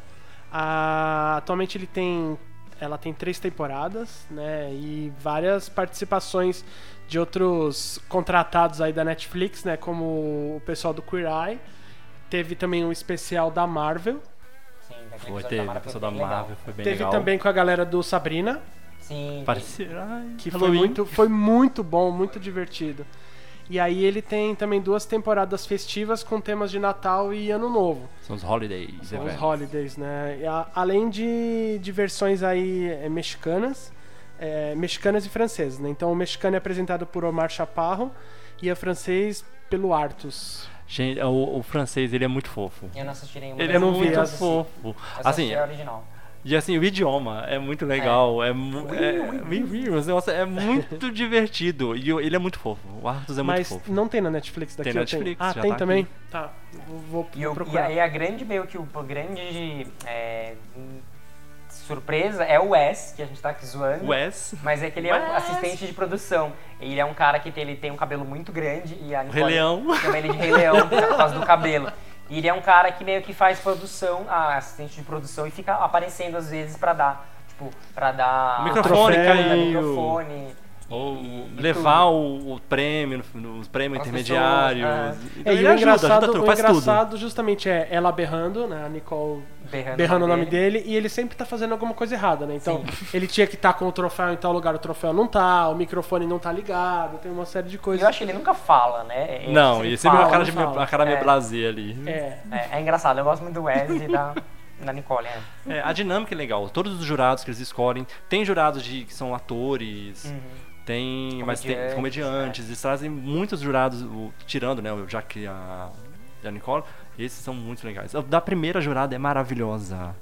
Speaker 3: Ah, atualmente ele tem ela tem três temporadas, né? E várias participações de outros contratados aí da Netflix, né? Como o pessoal do Queer Eye. Teve também um especial da Marvel.
Speaker 4: Sim,
Speaker 2: Foi, teve,
Speaker 4: da
Speaker 2: a
Speaker 4: Marvel
Speaker 2: da. Marvel foi bem
Speaker 3: Teve
Speaker 2: legal.
Speaker 3: também com a galera do Sabrina,
Speaker 4: Sim,
Speaker 2: Parecia. Ai,
Speaker 3: que foi muito, foi muito bom, muito divertido. E aí ele tem também duas temporadas festivas com temas de Natal e Ano Novo.
Speaker 2: São os holidays.
Speaker 3: São os holidays, né? E a- além de, de versões aí é, mexicanas, é, mexicanas e francesas, né? Então o mexicano é apresentado por Omar Chaparro e o francês pelo Artus.
Speaker 2: Gente, o, o francês, ele é muito fofo.
Speaker 4: eu não assisti nenhuma.
Speaker 2: Ele é muito fofo. Assim,
Speaker 4: assisti a original.
Speaker 2: E assim, o idioma é muito legal. É, é, mas, nossa, é muito divertido. E ele é muito fofo. O Arthur é muito
Speaker 3: Mas
Speaker 2: fofo.
Speaker 3: não tem na Netflix daqui?
Speaker 2: Tem
Speaker 3: ou
Speaker 2: Netflix,
Speaker 3: Ah, tem
Speaker 2: tá
Speaker 3: também?
Speaker 2: aqui.
Speaker 3: Tá, vou, vou
Speaker 4: E, o- e
Speaker 3: procurar.
Speaker 4: a, e a grande, meio que o grande é, surpresa é o Wes, que a gente tá aqui zoando.
Speaker 2: Wes,
Speaker 4: Mas é que ele é um assistente de produção. Ele é um cara que tem, ele tem um cabelo muito grande e a
Speaker 2: o Rei
Speaker 4: Nicole
Speaker 2: Leão.
Speaker 4: chama ele de Rei Leão por causa do cabelo. E ele é um cara que meio que faz produção, assistente de produção e fica aparecendo às vezes pra dar, tipo, pra dar
Speaker 2: O microfone
Speaker 3: Troféu.
Speaker 2: caiu.
Speaker 4: microfone.
Speaker 2: Ou
Speaker 4: e
Speaker 2: levar
Speaker 4: tudo.
Speaker 2: o, o prêmio, prêmios
Speaker 4: Pras
Speaker 2: intermediários.
Speaker 4: pessoas,
Speaker 2: Então
Speaker 3: É, e
Speaker 2: ele
Speaker 3: o
Speaker 2: ajuda,
Speaker 3: engraçado,
Speaker 2: ajuda tudo,
Speaker 3: o
Speaker 2: faz
Speaker 3: engraçado justamente é ela berrando, né? A Nicole
Speaker 4: berrando,
Speaker 3: berrando o nome dele e ele sempre tá fazendo alguma coisa errada, né? Então, ele tinha que estar com o troféu em tal lugar, o troféu não tá, o microfone não tá ligado, tem uma série de coisas.
Speaker 4: eu acho que ele nunca fala, né?
Speaker 2: tudo. Não,
Speaker 4: Ele
Speaker 2: e sempre uma cara, de,
Speaker 3: fala.
Speaker 2: a cara meio
Speaker 4: É.
Speaker 2: blasé ali.
Speaker 3: É,
Speaker 4: É, é engraçado, eu gosto muito do Wesley e da, da Nicole, né?
Speaker 2: É, a dinâmica é legal. Todos os jurados que eles escolhem, tem jurados de, que são atores,
Speaker 4: Uhum.
Speaker 2: tem, mas tem
Speaker 4: Comediantes, é.
Speaker 2: eles trazem muitos jurados, o- tirando, né, o Jack e a, e a Nicole, esses são muito legais. A Da primeira jurada é maravilhosa.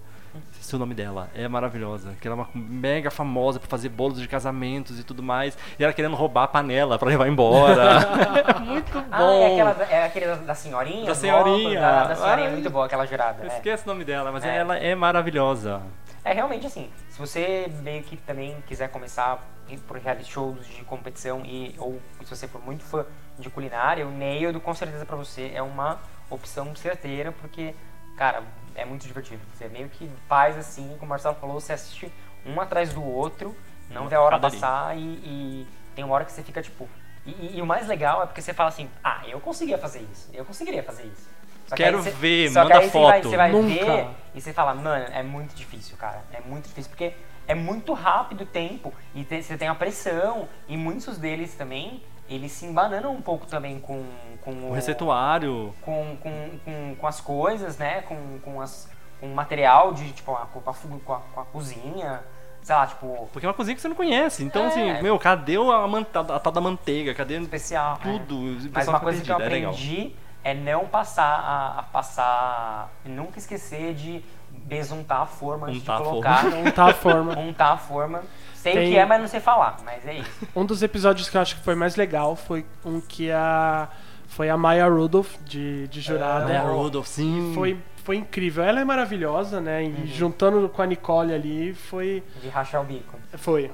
Speaker 2: Esse é o nome dela, é maravilhosa. Que ela é uma mega famosa por fazer bolos de casamentos e tudo mais. E ela querendo roubar a panela pra levar embora. muito bom.
Speaker 4: Ah, é, aquela, da- é aquele da, senhorinha?
Speaker 2: Da senhorinha.
Speaker 4: Da, da senhorinha,
Speaker 2: Ai.
Speaker 4: muito boa aquela jurada. é.
Speaker 2: Esquece o nome dela, mas
Speaker 4: É.
Speaker 2: ela é maravilhosa.
Speaker 4: É realmente assim, se você meio que também quiser começar por reality shows de competição e ou se você for muito fã de culinária, o Nailed com certeza pra você é uma opção certeira, porque, cara, é muito divertido. Você meio que faz assim, como o Marcelo falou, você assiste um atrás do outro, não vê a hora passar e, e tem uma hora que você fica tipo. E, e- e o mais legal é porque você fala assim, ah, eu conseguia fazer isso, eu conseguiria fazer isso. Só que
Speaker 2: Quero
Speaker 4: aí você-
Speaker 2: ver,
Speaker 4: só que
Speaker 2: manda
Speaker 4: aí você vai-
Speaker 2: foto.
Speaker 4: Você vai,
Speaker 3: Nunca.
Speaker 4: ver e você fala, mano, é muito difícil, cara. É muito difícil, porque é muito rápido o tempo e te- você tem a pressão. E muitos deles também, eles se embananam um pouco também com, com
Speaker 2: O receituário.
Speaker 4: Com, com, com, com as coisas, né? Com, com, as, com o material de, tipo, a, com, a, com, a, com a cozinha. Sei lá, tipo,
Speaker 2: Porque é uma cozinha que você não conhece. Então,
Speaker 4: É.
Speaker 2: assim, meu, cadê a, man- a, a tal da manteiga? Cadê
Speaker 4: especial. é.
Speaker 2: tudo? O
Speaker 4: Mas uma coisa que eu
Speaker 2: é
Speaker 4: aprendi é não passar a, a passar. Nunca esquecer de besuntar a forma antes de
Speaker 2: Untar a
Speaker 4: colocar.
Speaker 3: não tá a forma.
Speaker 4: Untar a forma. Sei
Speaker 3: Tem-
Speaker 4: o que é, mas não sei falar. Mas é isso.
Speaker 3: Um dos episódios que eu acho que foi mais legal foi um que a. Foi a Maya Rudolph, de, de jurada.
Speaker 2: É, a Rudolph, sim.
Speaker 3: Foi, foi incrível. Ela é maravilhosa, né? E juntando com a Nicole ali, foi.
Speaker 4: De rachar o bico.
Speaker 3: Foi.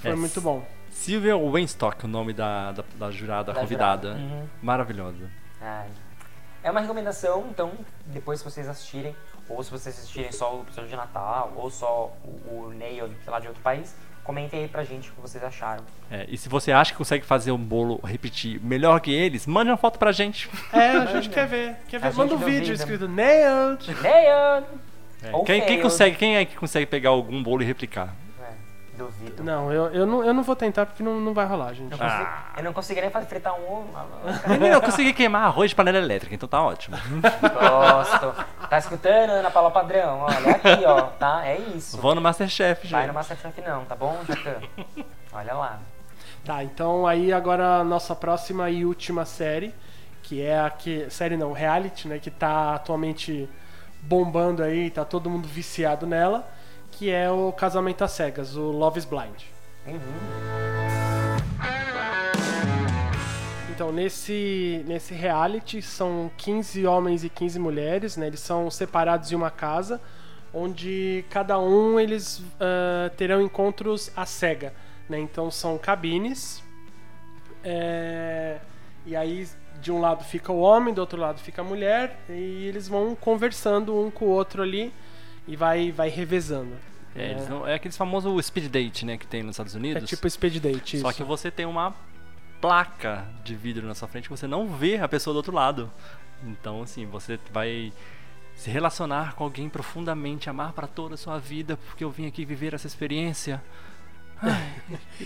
Speaker 3: Foi
Speaker 2: É.
Speaker 3: muito bom.
Speaker 2: Sylvia Weinstock, o nome da, da, da jurada
Speaker 4: Da
Speaker 2: convidada.
Speaker 4: jurada. Uhum.
Speaker 2: Maravilhosa.
Speaker 4: Ai. É uma recomendação, então, depois se vocês assistirem, ou se vocês assistirem só o episódio de Natal, ou só o, o Nail, sei lá, de outro país, comentem aí pra gente o que vocês acharam.
Speaker 2: É, e se você acha que consegue fazer um bolo repetir melhor que eles, mande uma foto pra gente.
Speaker 3: É, a gente quer ver. Quer ver? Manda um vídeo escrito Nailed.
Speaker 4: Nail!
Speaker 2: É, Quem, quem consegue, quem é que consegue pegar algum bolo e replicar?
Speaker 4: Duvido.
Speaker 3: Não, eu, eu, não, eu não vou tentar porque não, não vai rolar, gente.
Speaker 4: Eu, consigo,
Speaker 2: Ah.
Speaker 4: eu não conseguiria fazer fritar um ovo.
Speaker 2: Eu consegui queimar arroz de panela elétrica, então tá ótimo.
Speaker 4: Gosto. Tá escutando, Ana Paula Padrão? Olha aqui, ó, tá? É isso.
Speaker 2: Vou no Masterchef,
Speaker 4: Vai no
Speaker 2: gente.
Speaker 4: Masterchef não, tá bom, Jacan? Olha lá.
Speaker 3: Tá, então aí agora a nossa próxima e última série, que é a que. Série não, reality, né? Que tá atualmente bombando aí, tá todo mundo viciado nela, que é o Casamento às Cegas, o Love is Blind.
Speaker 4: Uhum.
Speaker 3: Então, nesse, nesse reality são 15 homens e 15 mulheres, né? Eles são separados em uma casa, onde cada um eles ah, terão encontros à cega, né? Então são cabines, é, e aí de um lado fica o homem, do outro lado fica a mulher, e eles vão conversando um com o outro ali e vai, vai revezando.
Speaker 2: É, eles não- é aqueles famosos speed date, né, que tem nos Estados
Speaker 3: É
Speaker 2: Unidos.
Speaker 3: tipo speed date,
Speaker 2: Só
Speaker 3: isso.
Speaker 2: que você tem uma placa de vidro na sua frente que você não vê a pessoa do outro lado. Então, assim, você vai se relacionar com alguém profundamente, amar para toda a sua vida, porque eu vim aqui viver essa experiência.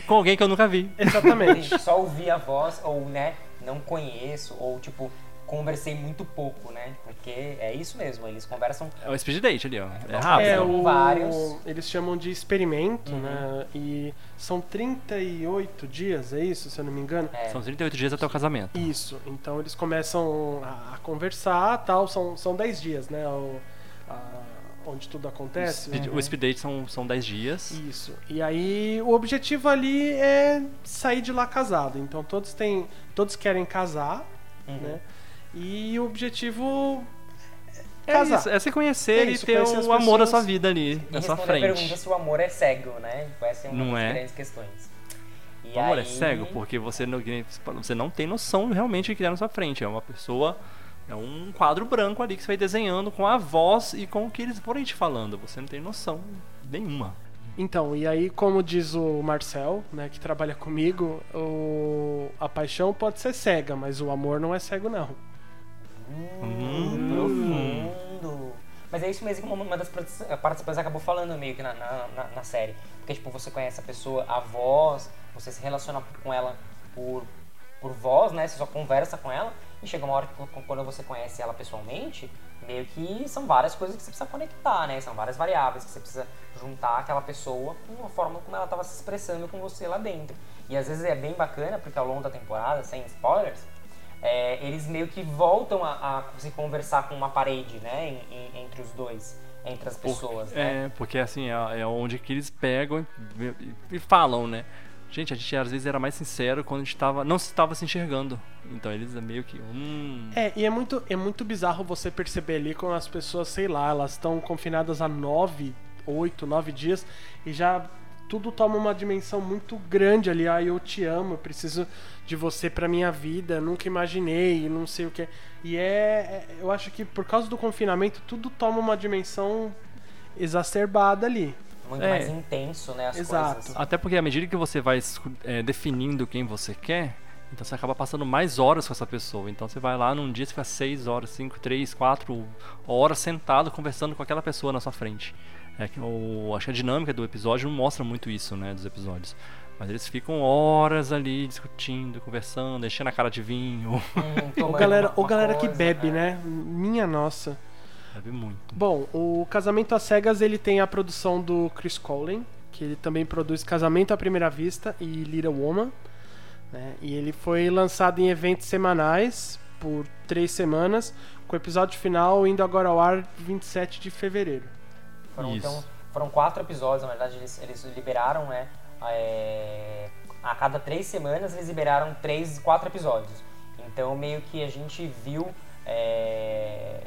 Speaker 2: Com alguém que eu nunca vi.
Speaker 3: Exatamente.
Speaker 4: Só ouvi a voz, ou, né, não conheço, ou, tipo, conversei muito pouco, né? Porque é isso mesmo, eles conversam
Speaker 2: É o speed date ali, ó. É
Speaker 4: É,
Speaker 2: rápido.
Speaker 3: É, o,
Speaker 4: vários.
Speaker 3: eles chamam de experimento,
Speaker 4: Uhum.
Speaker 3: né? E são 38 dias, é isso, se eu não me engano?
Speaker 4: É,
Speaker 2: São 38 dias até o casamento.
Speaker 3: Isso. Então eles começam a, conversar, tal. São, são 10 dias, né? O, a- onde tudo
Speaker 2: O
Speaker 3: acontece.
Speaker 2: speed, o speed date são, são 10 dias.
Speaker 3: Isso. E aí o objetivo ali é sair de lá casado. Então todos têm, todos querem casar,
Speaker 4: Uhum.
Speaker 3: né? E o objetivo é
Speaker 2: É
Speaker 3: casar.
Speaker 2: isso, é se conhecer
Speaker 3: É isso,
Speaker 2: e ter o amor da sua vida ali,
Speaker 4: E
Speaker 2: na sua
Speaker 4: responder a pergunta
Speaker 2: frente.
Speaker 4: se o amor é cego, né? Essa é uma
Speaker 2: Não
Speaker 4: das
Speaker 2: é.
Speaker 4: grandes questões. E
Speaker 2: O amor é
Speaker 4: aí-
Speaker 2: cego porque você não, você não tem noção realmente do que é na sua frente. É uma pessoa, é um quadro branco ali que você vai desenhando com a voz e com o que eles forem te falando. Você não tem noção nenhuma.
Speaker 3: Então, e aí, como diz o Marcel, né, que trabalha comigo, o... a paixão pode ser cega, mas o amor não é cego, não.
Speaker 2: Hum.
Speaker 4: Profundo. Mas é isso mesmo que uma das participantes acabou falando meio que na, na, na- série. Porque, tipo, você conhece a pessoa, a voz, você se relaciona com ela por, por voz, né? Você só conversa com ela. E chega uma hora que qu- quando você conhece ela pessoalmente, meio que são várias coisas que você precisa conectar, né? São várias variáveis que você precisa juntar aquela pessoa com a forma como ela estava se expressando com você lá dentro. E às vezes é bem bacana, porque ao longo da temporada, sem spoilers, é, eles meio que voltam a, a se conversar com uma parede, né? em- em- entre os dois, entre as pessoas, né?
Speaker 2: É, porque assim, é, é onde que eles pegam e, e- e falam, né? Gente, a gente às vezes era mais sincero quando a gente tava, não estava se enxergando. Então eles é meio que. Hum,
Speaker 3: É, e é muito, é muito bizarro você perceber ali quando as pessoas, sei lá, elas estão confinadas há nove, oito, nove dias e já tudo toma uma dimensão muito grande ali. Ah, eu te amo, eu preciso de você pra minha vida, nunca imaginei, não sei o que. E é, é- eu acho que por causa do confinamento tudo toma uma dimensão exacerbada ali.
Speaker 4: Muito
Speaker 2: É.
Speaker 4: mais intenso, né? As
Speaker 3: Exato.
Speaker 4: coisas.
Speaker 2: Até porque à medida que você vai é, definindo quem você quer, então você acaba passando mais horas com essa pessoa. Então você vai lá num dia, você fica 6 horas, 5, 3, 4 horas sentado conversando com aquela pessoa na sua frente. É que o, acho que a dinâmica do episódio não mostra muito isso, né, dos episódios. Mas eles ficam horas ali discutindo, conversando, enchendo a cara de vinho.
Speaker 4: Hum,
Speaker 3: Ou
Speaker 4: tomando
Speaker 3: galera,
Speaker 4: uma-
Speaker 3: ou
Speaker 4: uma
Speaker 3: galera que
Speaker 4: coisa,
Speaker 3: bebe,
Speaker 4: é.
Speaker 3: né? Minha nossa.
Speaker 2: Bebe muito.
Speaker 3: Bom, o Casamento às Cegas ele tem a produção do Chris Colin, que ele também produz Casamento à Primeira Vista e Little Woman. né? E ele foi lançado em eventos semanais por três semanas, com o episódio final indo agora ao ar 27 de fevereiro.
Speaker 4: Foram,
Speaker 2: Isso.
Speaker 4: então, foram quatro episódios, na verdade, eles, eles liberaram, né? é, a cada três semanas eles liberaram três, quatro episódios. Então meio que a gente viu é,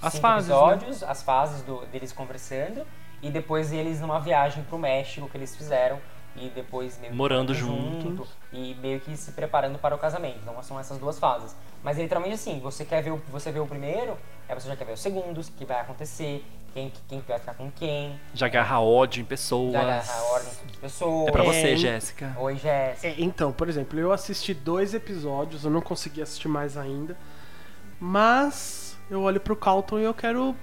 Speaker 2: As
Speaker 4: cinco
Speaker 2: fases, né?
Speaker 4: episódios, as fases do- deles conversando, e depois eles numa viagem pro México que eles fizeram. E depois meio
Speaker 2: Morando
Speaker 4: morando
Speaker 2: juntos.
Speaker 4: e meio que se preparando para o casamento. Então são essas duas fases. Mas literalmente assim, você quer ver o, você vê o primeiro, aí você já quer ver os segundos, o que vai acontecer, quem, quem vai ficar com quem,
Speaker 2: Já agarra ódio em pessoas.
Speaker 4: já agarra ordem de pessoas.
Speaker 2: É pra você,
Speaker 3: É,
Speaker 2: Jéssica.
Speaker 4: Oi, Jéssica.
Speaker 3: É, então, por exemplo, eu assisti dois episódios, eu não consegui assistir mais ainda, mas eu olho pro Calton e eu quero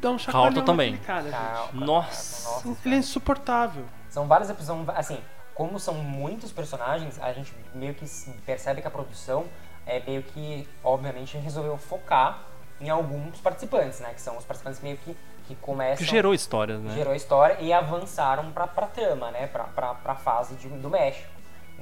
Speaker 3: dar um chacoalhão
Speaker 2: Calton também.
Speaker 3: cara,
Speaker 2: Nossa.
Speaker 4: nossa.
Speaker 3: Ele é insuportável.
Speaker 4: São vários episódios, assim, como são muitos personagens, a gente meio que percebe que a produção é meio que, obviamente, resolveu focar em alguns participantes, né? Que são os participantes meio que, que começam...
Speaker 2: Que gerou histórias, né?
Speaker 4: gerou história e avançaram pra, pra trama, né? Pra, pra, pra fase de- do México.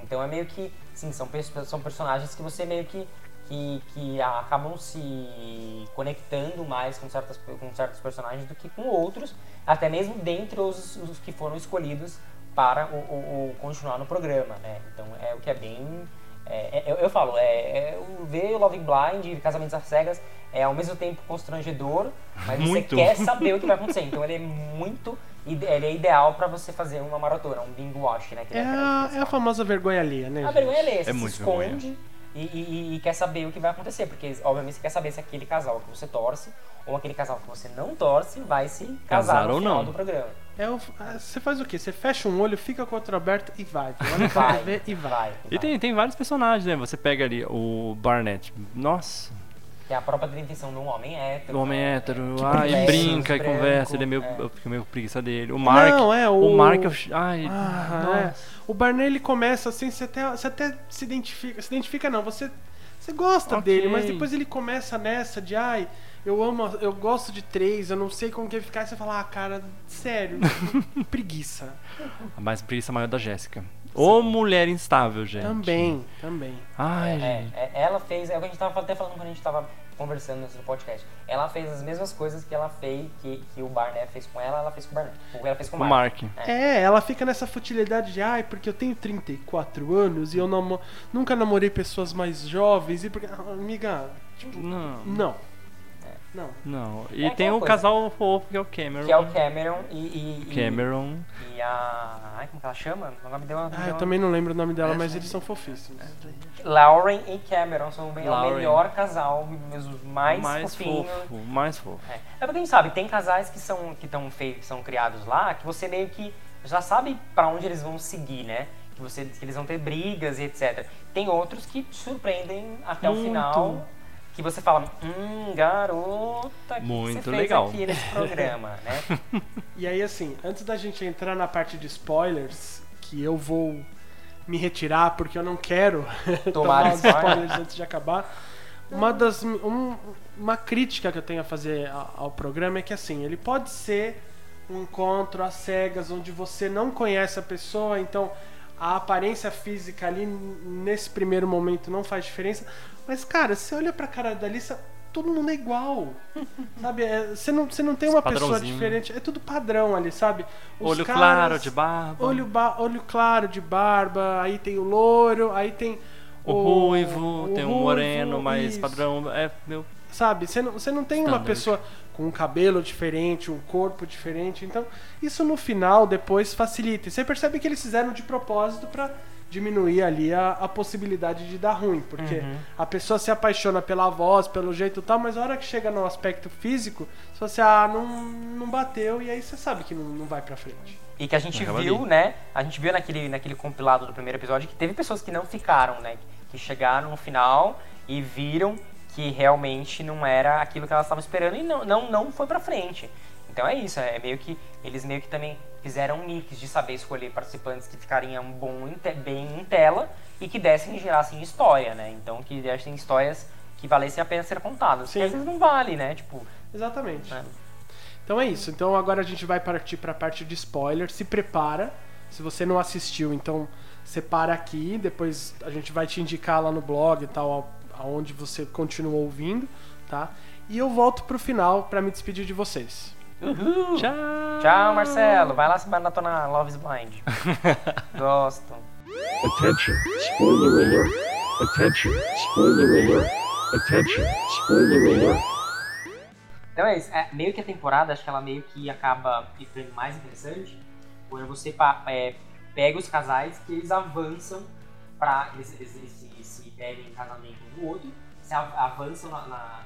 Speaker 4: Então é meio que, sim, são, são personagens que você meio que, que, que acabam se conectando mais com, certas, com certos personagens do que com outros, até mesmo dentre os, os que foram escolhidos para o, o- o continuar no programa, né? Então é o que é bem... é- é- eu, eu falo, é, é, o- ver Loving Blind e Casamentos às Cegas é ao mesmo tempo constrangedor, mas
Speaker 2: Muito.
Speaker 4: você quer saber o que vai acontecer. Então ele é muito. Ele é ideal pra você fazer uma maratona, um binge watch, né? que
Speaker 3: É
Speaker 4: ele
Speaker 3: a, é a famosa vergonha alheia, né?
Speaker 4: A
Speaker 3: gente?
Speaker 4: vergonha é ler, você
Speaker 2: É
Speaker 4: se esconde e, e- e quer saber o que vai acontecer, porque obviamente você quer saber se aquele casal que você torce ou aquele casal que você não torce vai se casar
Speaker 2: Casar
Speaker 4: no
Speaker 2: ou
Speaker 4: final
Speaker 2: não.
Speaker 4: do programa.
Speaker 3: É o- é, você faz o quê? Você fecha um olho, fica com o outro aberto e vai. Olha
Speaker 4: Vai,
Speaker 3: ver e vai.
Speaker 4: vai.
Speaker 2: E tem, tem vários personagens, né? Você pega ali o Barnett. Nossa,
Speaker 4: Que é a própria definição de um homem hétero.
Speaker 2: o homem
Speaker 4: né?
Speaker 2: hétero.
Speaker 4: Que
Speaker 2: ai,
Speaker 4: conversa,
Speaker 2: brinca e
Speaker 4: branco,
Speaker 2: conversa. Ele é meio.
Speaker 4: é.
Speaker 2: Eu fico meio preguiça dele. O Mark.
Speaker 3: Não, é o.
Speaker 2: O Mark. eu- Ai,
Speaker 3: Ah,
Speaker 2: nossa.
Speaker 3: é. O Barney ele começa assim, você até, você até se identifica. Se identifica não, você, você gosta
Speaker 2: Ok.
Speaker 3: dele, mas depois ele começa nessa de ai, eu amo, eu gosto de três, eu não sei como que vai ficar, e você fala, ah, cara, sério, preguiça.
Speaker 2: A mais preguiça maior da Jéssica. Ô mulher instável, gente.
Speaker 3: Também, também.
Speaker 2: Ai,
Speaker 4: É,
Speaker 2: gente.
Speaker 4: é, ela fez, é o que a gente tava até falando quando a gente tava conversando nesse podcast. Ela fez as mesmas coisas que ela fez, que, que o Barnett fez com ela, ela fez com o Barnett. O que ela fez com o
Speaker 2: O
Speaker 4: Mark.
Speaker 2: Mark.
Speaker 3: É, ela fica nessa futilidade de ai, porque eu tenho 34 anos e eu namo- nunca namorei pessoas mais jovens e porque. Ah, Amiga, tipo,
Speaker 2: Não.
Speaker 3: não. Não.
Speaker 2: Não. E
Speaker 4: É
Speaker 2: tem o
Speaker 4: coisa.
Speaker 2: casal fofo que é o Cameron.
Speaker 4: Que é o Cameron e, e, e-
Speaker 2: Cameron.
Speaker 4: e a. Ai, como que ela chama? O nome dela.
Speaker 3: Ah, eu também não lembro o nome dela, mas eles são fofíssimos.
Speaker 4: Lauren e Cameron são bem, o
Speaker 2: Lauren.
Speaker 4: melhor casal, os mais,
Speaker 2: mais
Speaker 4: fofinhos.
Speaker 2: fofo. Mais fofo.
Speaker 4: É. é porque a gente sabe, tem casais que são que estão feitos, são criados lá, que você meio que já sabe pra onde eles vão seguir, né? Que, você, que eles vão ter brigas e etc. Tem outros que te surpreendem até o
Speaker 2: Muito.
Speaker 4: final, que você fala, hum, garota, que
Speaker 2: Muito
Speaker 4: você fez
Speaker 2: legal.
Speaker 4: aqui nesse programa, né?
Speaker 3: E aí, assim, antes da gente entrar na parte de spoilers, que eu vou me retirar porque eu não quero tomar
Speaker 4: spoiler.
Speaker 3: spoilers antes de acabar. Uma das um- uma crítica que eu tenho a fazer ao programa é que assim, ele pode ser um encontro às cegas onde você não conhece a pessoa, então a aparência física ali nesse primeiro momento não faz diferença, mas cara, você olha pra cara da Alissa, todo mundo é igual. Sabe? É, Você não, você não tem uma pessoa
Speaker 2: Padrãozinho.
Speaker 3: diferente, é tudo padrão ali, sabe? Os
Speaker 2: Olho
Speaker 3: caras-
Speaker 2: claro de barba.
Speaker 3: Olho, ba- olho claro de barba, aí tem o loiro, aí tem
Speaker 2: o ruivo,
Speaker 3: o
Speaker 2: tem um
Speaker 3: ruivo,
Speaker 2: moreno mais
Speaker 3: isso.
Speaker 2: padrão. É, meu.
Speaker 3: Sabe? Você não, você não tem uma pessoa com um cabelo diferente, um corpo diferente. Então, isso no final, depois, facilita. E você percebe que eles fizeram de propósito pra diminuir ali a, a possibilidade de dar ruim. Porque
Speaker 4: Uhum.
Speaker 3: a pessoa se apaixona pela voz, pelo jeito e tal, mas a hora que chega no aspecto físico, se você, ah, não, não bateu, e aí você sabe que não, não vai pra frente.
Speaker 4: E que a gente
Speaker 2: Acaba
Speaker 4: viu,
Speaker 2: ali.
Speaker 4: né? A gente viu naquele, naquele compilado do primeiro episódio que teve pessoas que não ficaram, né? Que chegaram no final e viram que realmente não era aquilo que elas estavam esperando e não, não, não foi pra frente. Então é isso, é meio que eles meio que também fizeram um mix de saber escolher participantes que ficariam bom bem em tela e que dessem e gerassem história, né? Então que dessem histórias que valessem a pena ser contadas.
Speaker 3: Sim.
Speaker 4: Porque às vezes não vale, né? Tipo,
Speaker 3: Exatamente.
Speaker 4: É.
Speaker 3: Então é isso. Então agora a gente vai partir para a parte de spoiler. Se prepara. Se você não assistiu, então separa aqui. Depois a gente vai te indicar lá no blog e tal, aonde você continua ouvindo, tá? E eu volto pro final para me despedir de vocês.
Speaker 4: uhul!
Speaker 2: Tchau!
Speaker 4: Tchau, Marcelo. Vai lá se maratonar Love is Blind. Gosto.
Speaker 1: Attention, spoiler alert. Attention, spoiler alert. Attention, spoiler alert.
Speaker 4: Então é isso. É, meio que a temporada, acho que ela meio que acaba ficando mais interessante quando você é, pega os casais que eles avançam pra. Eles, eles, eles se, se pedem em casamento do outro, se av- avançam na, na,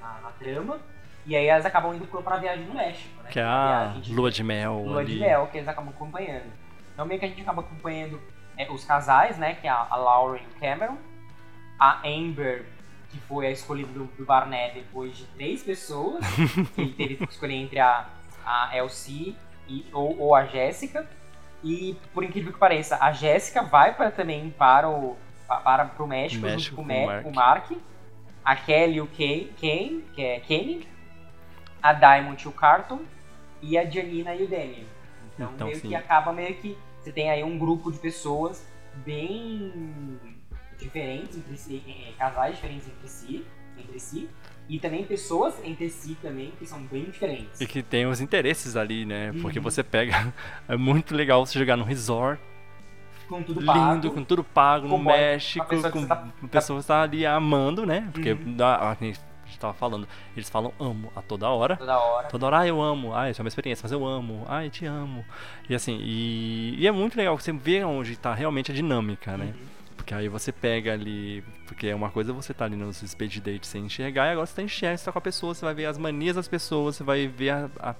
Speaker 4: na- na- trama, e aí elas acabam indo pra viagem no México, né?
Speaker 2: Que é a
Speaker 4: viagem
Speaker 2: lua de mel
Speaker 4: lua
Speaker 2: ali.
Speaker 4: de mel que eles acabam acompanhando. Então meio que a gente acaba acompanhando é, os casais, né? Que é a, a Lauren e o Cameron, a Amber, que foi a escolhida do, do Barnett depois de três pessoas, que ele teve que escolher entre a, a Elsie e, ou, ou a Jéssica. E por incrível que pareça, a Jéssica vai para também para o para pro México,
Speaker 2: México
Speaker 4: junto com o,
Speaker 2: Mark.
Speaker 4: o Mark, a Kelly e o Kane, que é Kenny, a Diamond e o Carton e a Janina e o Daniel. Então,
Speaker 2: Então,
Speaker 4: meio
Speaker 2: sim.
Speaker 4: que acaba meio que você tem aí um grupo de pessoas bem diferentes entre si, eh, eh, casais diferentes entre si, entre si, e também pessoas entre si também que são bem diferentes.
Speaker 2: E que tem os interesses ali, né? Porque
Speaker 4: Uhum.
Speaker 2: você pega. É muito legal você jogar num resort
Speaker 4: Com tudo
Speaker 2: lindo,
Speaker 4: pago.
Speaker 2: com tudo pago, no México,
Speaker 4: com a pessoa
Speaker 2: com
Speaker 4: tá-
Speaker 2: pessoas tá ali amando, né? Porque
Speaker 4: Uhum.
Speaker 2: dá, a gente tava falando, eles falam amo a toda hora.
Speaker 4: toda hora.
Speaker 2: Toda hora, ah, eu amo, ah, isso é uma experiência, mas eu amo, ah, eu te amo. E assim, e, e é muito legal você vê onde tá realmente a dinâmica, né?
Speaker 4: Uhum.
Speaker 2: Porque aí você pega ali. Porque é uma coisa você tá ali nos speed dates sem enxergar, e agora você tá enxergando, você tá com a pessoa, você vai ver as manias das pessoas, você vai ver a, a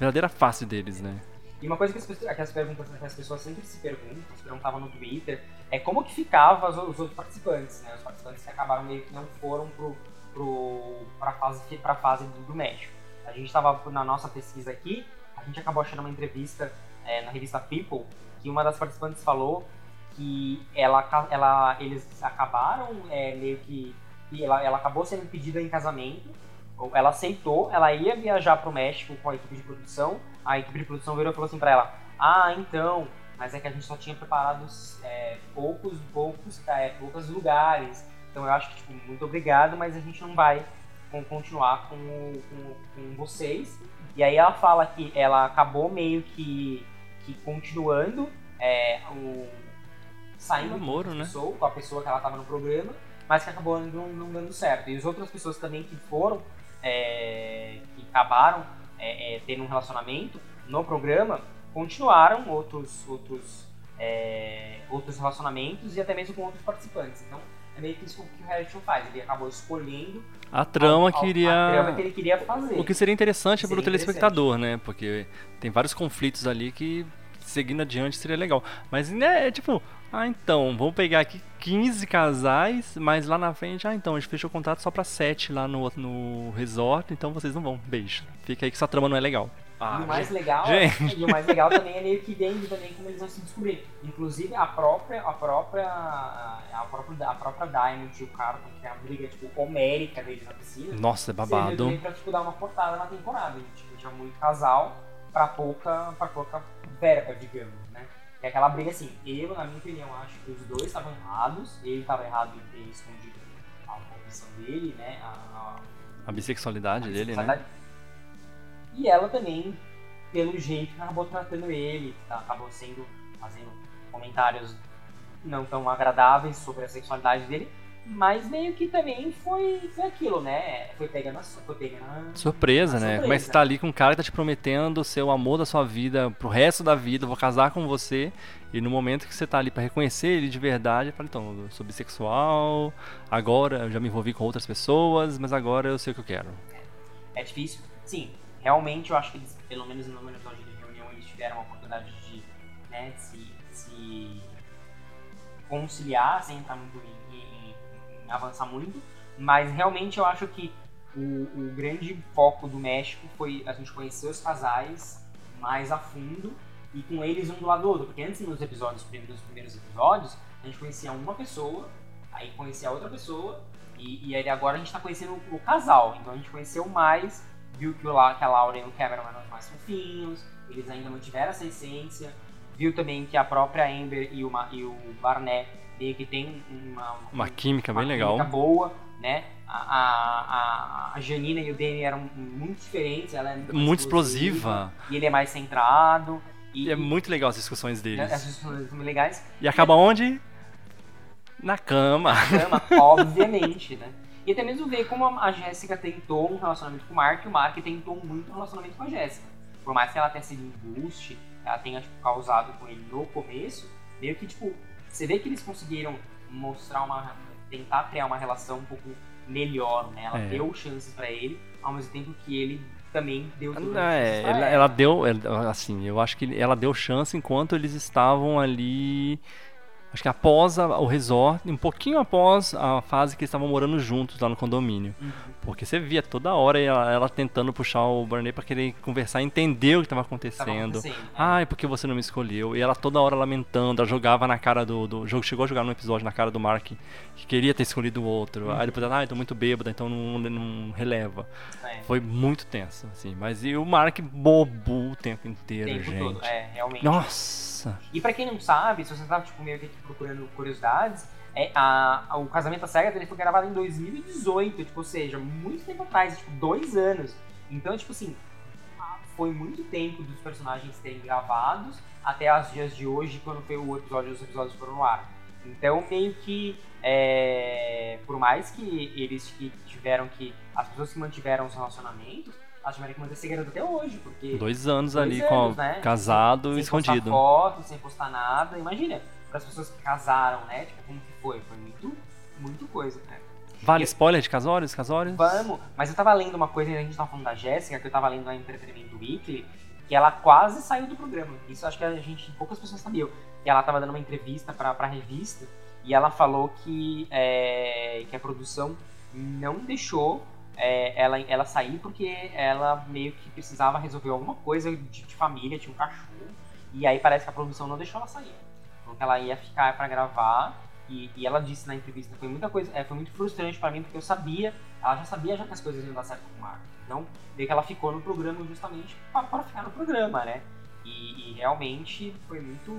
Speaker 2: verdadeira face deles, né?
Speaker 4: E uma coisa que as, pessoas- que as perguntas que as pessoas sempre se perguntam, se perguntavam no Twitter, é como que ficavam os, os outros participantes, né? Os participantes que acabaram meio que não foram pro, pro, fase, pra fase do, do México. A gente estava na nossa pesquisa aqui, a gente acabou achando uma entrevista é, na revista People, que uma das participantes falou que ela, ela, eles acabaram é, meio que. ela, ela acabou sendo pedida em casamento, ela aceitou, ela ia viajar pro México com a equipe de produção, a equipe de produção virou e falou assim pra ela: Ah, então, mas é que a gente só tinha preparado é, poucos, poucos, é, poucos lugares. Então eu acho que, tipo, muito obrigado, mas a gente não vai con- continuar com, o- com, com vocês. E aí ela fala que ela acabou meio que, que continuando é, o, saindo
Speaker 2: O namoro,
Speaker 4: com, a
Speaker 2: né?
Speaker 4: pessoa, com a pessoa que ela estava no programa, mas que acabou não, não dando certo. E as outras pessoas também que foram, é, que acabaram é, é, tendo um relacionamento no programa, continuaram outros, outros, é, outros relacionamentos e até mesmo com outros participantes. Então é meio que isso que o reality show faz. Ele acabou escolhendo
Speaker 2: A trama
Speaker 4: ao- ao-
Speaker 2: queria.
Speaker 4: a trama que ele queria fazer.
Speaker 2: O que seria interessante
Speaker 4: Seria
Speaker 2: para o telespectador, né? Porque tem vários conflitos ali que seguindo adiante seria legal. Mas né, é tipo, ah, então, vamos pegar aqui 15 casais, mas lá na frente, ah, então, a gente fechou o contrato só pra 7 lá no, no resort, então vocês não vão. Beijo. Fica aí que sua trama não é legal. Ah,
Speaker 4: e o mais
Speaker 2: gente.
Speaker 4: legal,
Speaker 2: gente.
Speaker 4: e o mais legal também é meio que vendo também como eles vão se descobrir. Inclusive a própria, a própria, a própria, a própria Diamond e o Carlton, que é a briga tipo homérica deles na piscina.
Speaker 2: Nossa, é babado.
Speaker 4: também pra tipo dar uma cortada na temporada. Tipo, tinha muito casal pra pouca, pra pouca verba, digamos? É aquela briga assim, eu, na minha opinião, acho que os dois estavam errados. Ele estava errado em ter escondido a profissão dele, né? A, a,
Speaker 2: A bissexualidade dele, né?
Speaker 4: E ela também, pelo jeito que acabou tratando ele, tá? acabou sendo fazendo comentários não tão agradáveis sobre a sexualidade dele, mas meio que também foi, foi aquilo, né? Foi pegando a, foi pegando a-
Speaker 2: Surpresa,
Speaker 4: a
Speaker 2: né?
Speaker 4: surpresa.
Speaker 2: Como é que você tá ali com um cara que tá te prometendo ser o amor da sua vida pro resto da vida, vou casar com você, e no momento que você tá ali pra reconhecer ele de verdade, fala, então, eu sou bissexual, agora eu já me envolvi com outras pessoas, mas agora eu sei o que eu quero.
Speaker 4: É difícil. Sim, realmente eu acho que eles, pelo menos no episódio de reunião, eles tiveram a oportunidade de né, se, se conciliar sem entrar muito avançar muito. Mas realmente eu acho que o, o grande foco do México foi a gente conhecer os casais mais a fundo e com eles um do lado do outro. Porque antes nos episódios, nos primeiros episódios, a gente conhecia uma pessoa, aí conhecia outra pessoa, e, e aí agora a gente tá conhecendo o, o casal. Então a gente conheceu mais, viu que, o, que a Laura e o Cameron eram mais fofinhos, eles ainda mantiveram essa essência. Viu também que a própria Amber e o, e o Barnett meio que tem uma,
Speaker 2: Uma química
Speaker 4: uma
Speaker 2: bem legal.
Speaker 4: química boa, né? A, a, a, Janina e o Danny eram muito diferentes, ela é muito,
Speaker 2: Muito explosiva.
Speaker 4: e ele é mais centrado. E,
Speaker 2: E é muito legal as discussões deles.
Speaker 4: essas discussões são legais.
Speaker 2: E acaba onde? Na cama.
Speaker 4: Cama, obviamente, né? E até mesmo ver como a Jéssica tentou um relacionamento com o Mark e o Mark tentou muito um relacionamento com a Jéssica. Por mais que ela tenha sido um boost, ela tenha tipo, causado com ele no começo, meio que tipo, você vê que eles conseguiram mostrar uma. tentar criar uma relação um pouco melhor, né? Ela
Speaker 2: É.
Speaker 4: deu chances pra ele, ao mesmo tempo que ele também deu as
Speaker 2: É,
Speaker 4: pra
Speaker 2: ela, ela deu, assim, eu acho que ela deu chance enquanto eles estavam ali, acho que após a- o resort, um pouquinho após a fase que eles estavam morando juntos lá no condomínio.
Speaker 4: Uhum.
Speaker 2: Porque você via toda hora ela, ela tentando puxar o Barney pra querer conversar, entender o que estava
Speaker 4: Tava
Speaker 2: acontecendo.
Speaker 4: né?
Speaker 2: Ai, por que você não me escolheu? E ela toda hora lamentando, ela jogava na cara do, do jogo, chegou a jogar num episódio na cara do Mark que queria ter escolhido o outro. Aí depois ela, ai, tô muito bêbada, então não, não releva.
Speaker 4: É.
Speaker 2: Foi muito tenso, assim. Mas e o Mark bobo o tempo inteiro,
Speaker 4: O tempo
Speaker 2: gente.
Speaker 4: todo, é, realmente.
Speaker 2: Nossa!
Speaker 4: E pra quem não sabe, se você tá tipo, meio que procurando curiosidades, é, a, a- o casamento da dele foi gravado em 2018, tipo, ou seja, muito tempo atrás, tipo, dois anos. Então, tipo assim, foi muito tempo dos personagens terem gravados até os dias de hoje, quando foi o episódio, os episódios foram no ar. Então, meio que, é, por mais que eles que tiveram que, as pessoas que mantiveram os relacionamentos, tiveram que manter segredo até hoje, porque
Speaker 2: Dois anos
Speaker 4: Dois
Speaker 2: ali
Speaker 4: anos,
Speaker 2: com
Speaker 4: né?
Speaker 2: casado
Speaker 4: sem
Speaker 2: escondido.
Speaker 4: postar foto, sem postar nada. Imagina, para as pessoas que casaram, né? Tipo, como que foi? Foi muito, muito coisa, né?
Speaker 2: Vale spoiler de casórios, casórios?
Speaker 4: Vamos, mas eu tava lendo uma coisa, a gente tava falando da Jéssica, que eu tava lendo na Entretenimento Weekly, que ela quase saiu do programa. Isso acho que a gente, poucas pessoas sabiam. Que ela tava dando uma entrevista pra, pra revista e ela falou que, é, que a produção não deixou é, ela, ela sair porque ela meio que precisava resolver alguma coisa de, de família, tinha um cachorro. E aí parece que a produção não deixou ela sair. Então ela ia ficar pra gravar e, e ela disse na entrevista, foi muita coisa, é, foi muito frustrante pra mim porque eu sabia, ela já sabia já que as coisas iam dar certo com o Mark. Então, meio que ela ficou no programa justamente pra ficar no programa, né? E, e realmente foi muito.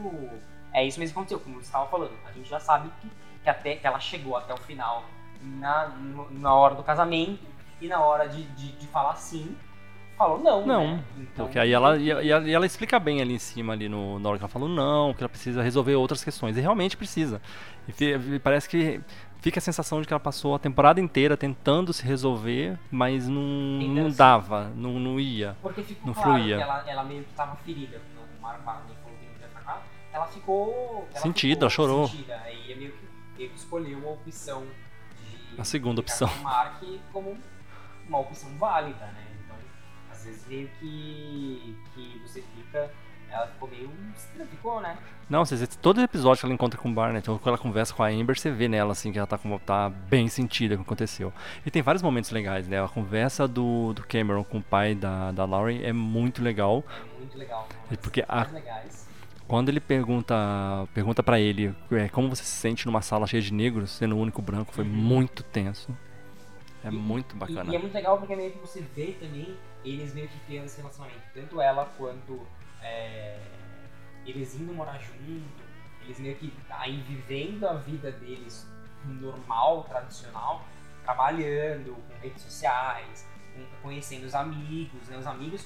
Speaker 4: É isso mesmo que aconteceu, como você estava falando. A gente já sabe que, que até que ela chegou até o final na, na hora do casamento e na hora de, de, de falar sim, falou não.
Speaker 2: Não,
Speaker 4: né? Então,
Speaker 2: Porque aí ela, e, e ela, e ela explica bem ali em cima, ali no, na hora que ela falou não, que ela precisa resolver outras questões. E realmente precisa. E e parece que fica a sensação de que ela passou a temporada inteira tentando se resolver, mas não, não dava, não, não ia.
Speaker 4: Porque ficou
Speaker 2: Não
Speaker 4: claro
Speaker 2: fluía.
Speaker 4: que ela, ela meio que tava ferida. O Mário Barney falou que não queria ficar. Ela ficou. Ela
Speaker 2: Sentida,
Speaker 4: ficou
Speaker 2: ela chorou.
Speaker 4: Sentida. Aí meio que, meio que escolheu a opção de.
Speaker 2: A segunda opção.
Speaker 4: com o Mark como uma opção válida, né? Então, às vezes meio que, que você fica ela ficou meio. ficou, né?
Speaker 2: Não, você vê todo episódio que ela encontra com o Barnett, ou quando ela conversa com a Amber, você vê nela assim que ela tá, com, tá bem sentida com o que aconteceu. E tem vários momentos legais, né? A conversa do, do Cameron com o pai da, da Laurie é muito legal.
Speaker 4: É muito legal.
Speaker 2: É porque a-. Quando ele pergunta pergunta para ele é, como você se sente numa sala cheia de negros, sendo o único branco, foi muito tenso. É
Speaker 4: E-
Speaker 2: muito
Speaker 4: E,
Speaker 2: bacana.
Speaker 4: e é muito legal porque meio que você vê também eles meio que criando esse relacionamento. Tanto ela quanto é, eles indo morar junto, eles meio que aí vivendo a vida deles normal, tradicional, trabalhando com redes sociais, com- conhecendo os amigos, né? Os amigos,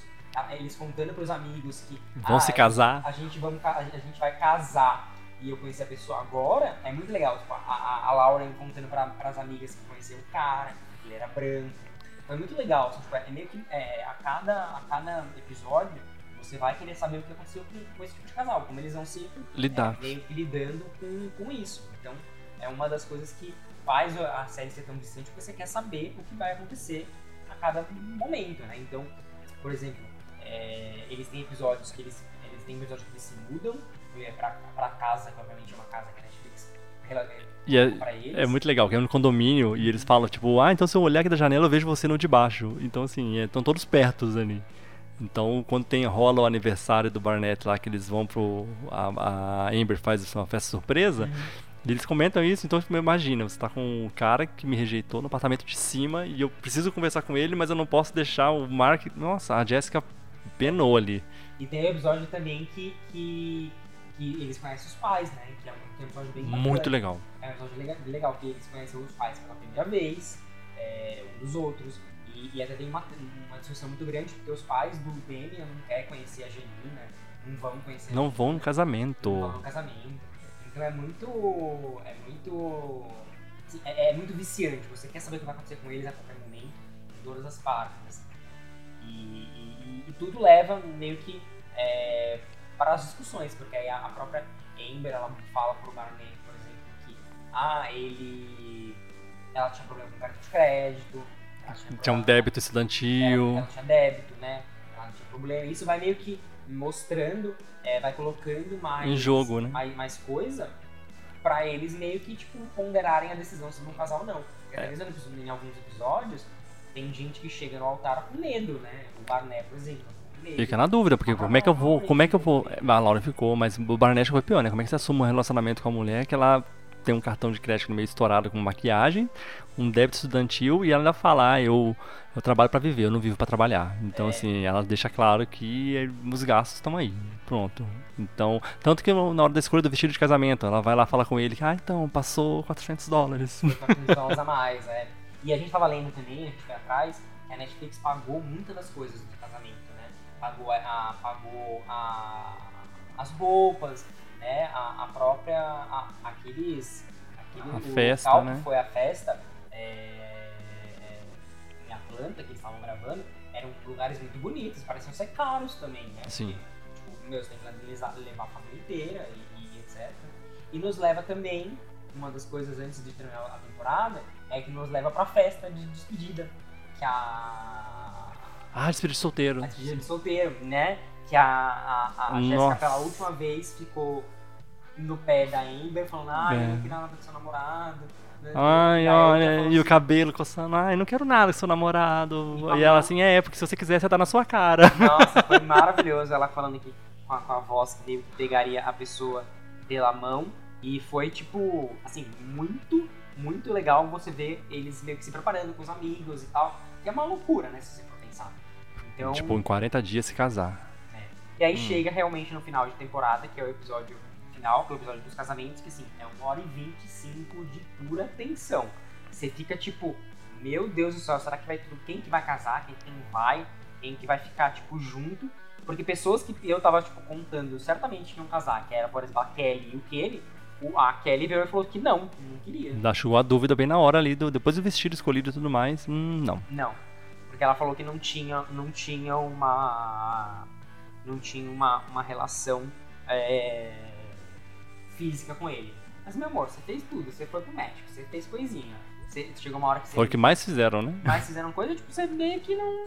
Speaker 4: eles contando pros amigos que
Speaker 2: Vão
Speaker 4: ah,
Speaker 2: se casar.
Speaker 4: a gente, vamos, a gente vai casar e eu conheci a pessoa agora, é muito legal. Tipo, a, a, Lauren contando pra, pras amigas que conheceu o cara, ele era branco. Então é muito legal. assim, tipo, é meio que é, a, cada, a cada episódio você vai querer saber o que aconteceu com, esse tipo de casal, como eles vão se
Speaker 2: Lidar.
Speaker 4: é, meio que lidando com, com isso. Então é uma das coisas que faz a série ser tão distante porque você quer saber o que vai acontecer a cada momento, né? Então, por exemplo, é, eles têm episódios que eles, eles têm episódios que eles se mudam é, pra, pra casa, que obviamente é uma casa que é,
Speaker 2: E é, é muito legal, que é no condomínio e eles falam, tipo, ah, então se eu olhar aqui da janela eu vejo você no de baixo. Então, assim, estão todos pertos ali. Então, quando tem, rola o aniversário do Barnett lá, que eles vão pro. A, a Amber faz uma festa surpresa, e eles comentam isso, então tipo, imagina, você tá com um cara que me rejeitou no apartamento de cima e eu preciso conversar com ele, mas eu não posso deixar o Mark. Nossa, a Jessica penou ali.
Speaker 4: E tem um episódio também que, que, que eles conhecem os pais, né? Que é um, episódio bem bacana.
Speaker 2: Muito legal.
Speaker 4: É um episódio legal, legal que eles conhecem os pais pela primeira vez, é, um dos outros. E, e até tem uma, uma discussão muito grande, porque os pais do Damian não querem conhecer a Janina, não vão conhecer a
Speaker 2: Não vão no
Speaker 4: não
Speaker 2: casamento.
Speaker 4: vão no casamento. Então é muito. É muito. assim, É, é muito viciante. Você quer saber o que vai acontecer com eles a qualquer momento, em todas as partes. E, e- e tudo leva meio que é, para as discussões, porque aí a, própria Amber ela fala pro Barney, por exemplo, que ah, ele. Ela tinha problema com cartão de crédito. ela
Speaker 2: Tinha um débito
Speaker 4: é,
Speaker 2: estudantil.
Speaker 4: ela tinha débito, né? Ela não tinha problema. Isso vai meio que mostrando, é, vai colocando mais.
Speaker 2: Em jogo, né?
Speaker 4: Mais, mais coisa pra eles meio que, tipo, ponderarem a decisão se vão casar ou não.
Speaker 2: É.
Speaker 4: às vezes, em alguns episódios, tem gente que chega no altar com medo, né? O Barnett, por exemplo.
Speaker 2: Fica na dúvida, porque como é que eu vou. Como é que eu vou. A Laura ficou, mas o Barnett foi pior, né? Como é que você assume um relacionamento com a mulher que ela tem um cartão de crédito meio estourado com maquiagem, um débito estudantil e ela ainda fala, ah, eu, eu trabalho pra viver, eu não vivo pra trabalhar. Então,
Speaker 4: É.
Speaker 2: assim, ela deixa claro que eh, os gastos estão aí. Pronto. Então, tanto que na hora da escolha do vestido de casamento, ela vai lá falar com ele que, ah, então, passou 400 dólares.
Speaker 4: 400 dólares a mais, é. E a gente tava lendo também, a gente foi atrás, que a Netflix pagou muitas das coisas do casamento? Pagou, a, pagou a, as roupas, né? A, a própria. a- aqueles. Aquele,
Speaker 2: A festa,
Speaker 4: local
Speaker 2: né?
Speaker 4: que foi a festa é, é, em Atlanta, que eles estavam gravando, eram lugares muito bonitos, pareciam ser caros também, né?
Speaker 2: Sim.
Speaker 4: Porque, tipo, meu, você tem que levar a família inteira e, e etc. E nos leva também, uma das coisas antes de terminar a temporada, é que nos leva pra festa de despedida. Que a.
Speaker 2: ah, despedido de solteiro.
Speaker 4: A despedida de solteiro, né? Que a, a, a Jéssica pela última vez ficou no pé da Amber falando, eu
Speaker 2: É.
Speaker 4: não queria nada com seu namorado. né?
Speaker 2: Ai, olha, e o
Speaker 4: assim,
Speaker 2: cabelo coçando, ai, não quero nada com seu namorado.
Speaker 4: E
Speaker 2: E, ela assim, é, porque se você quiser, você tá na sua cara.
Speaker 4: Nossa, foi maravilhoso ela falando que com a, com a voz que pegaria a pessoa pela mão. E foi, tipo, assim, muito, muito legal você ver eles meio que se preparando com os amigos e tal. Que é uma loucura, né, se você. Então,
Speaker 2: Tipo, em 40 dias se casar.
Speaker 4: e aí
Speaker 2: hum.
Speaker 4: chega realmente no final de temporada, que é o episódio final, que é o episódio dos casamentos, que assim, é uma hora e 25 de pura tensão. Você fica tipo, meu Deus do céu, será que vai tudo? Quem que vai casar? Quem, quem vai? Quem que vai ficar, tipo, junto? Porque pessoas que eu tava, tipo, contando certamente que iam casar, que era, por exemplo, a Kelly e o Kelly, a Kelly veio e falou que não, não queria.
Speaker 2: Dá chegou a dúvida bem na hora ali, do, depois do vestido escolhido e tudo mais. Hum, não.
Speaker 4: Não. Porque ela falou que não tinha, não tinha uma. Não tinha uma, uma relação é, física com ele. Mas, meu amor, você fez tudo. Você foi pro médico, você fez coisinha. Você, chegou uma hora que você.
Speaker 2: Foi o que mais fizeram, né?
Speaker 4: Mas fizeram coisa, tipo, você meio que não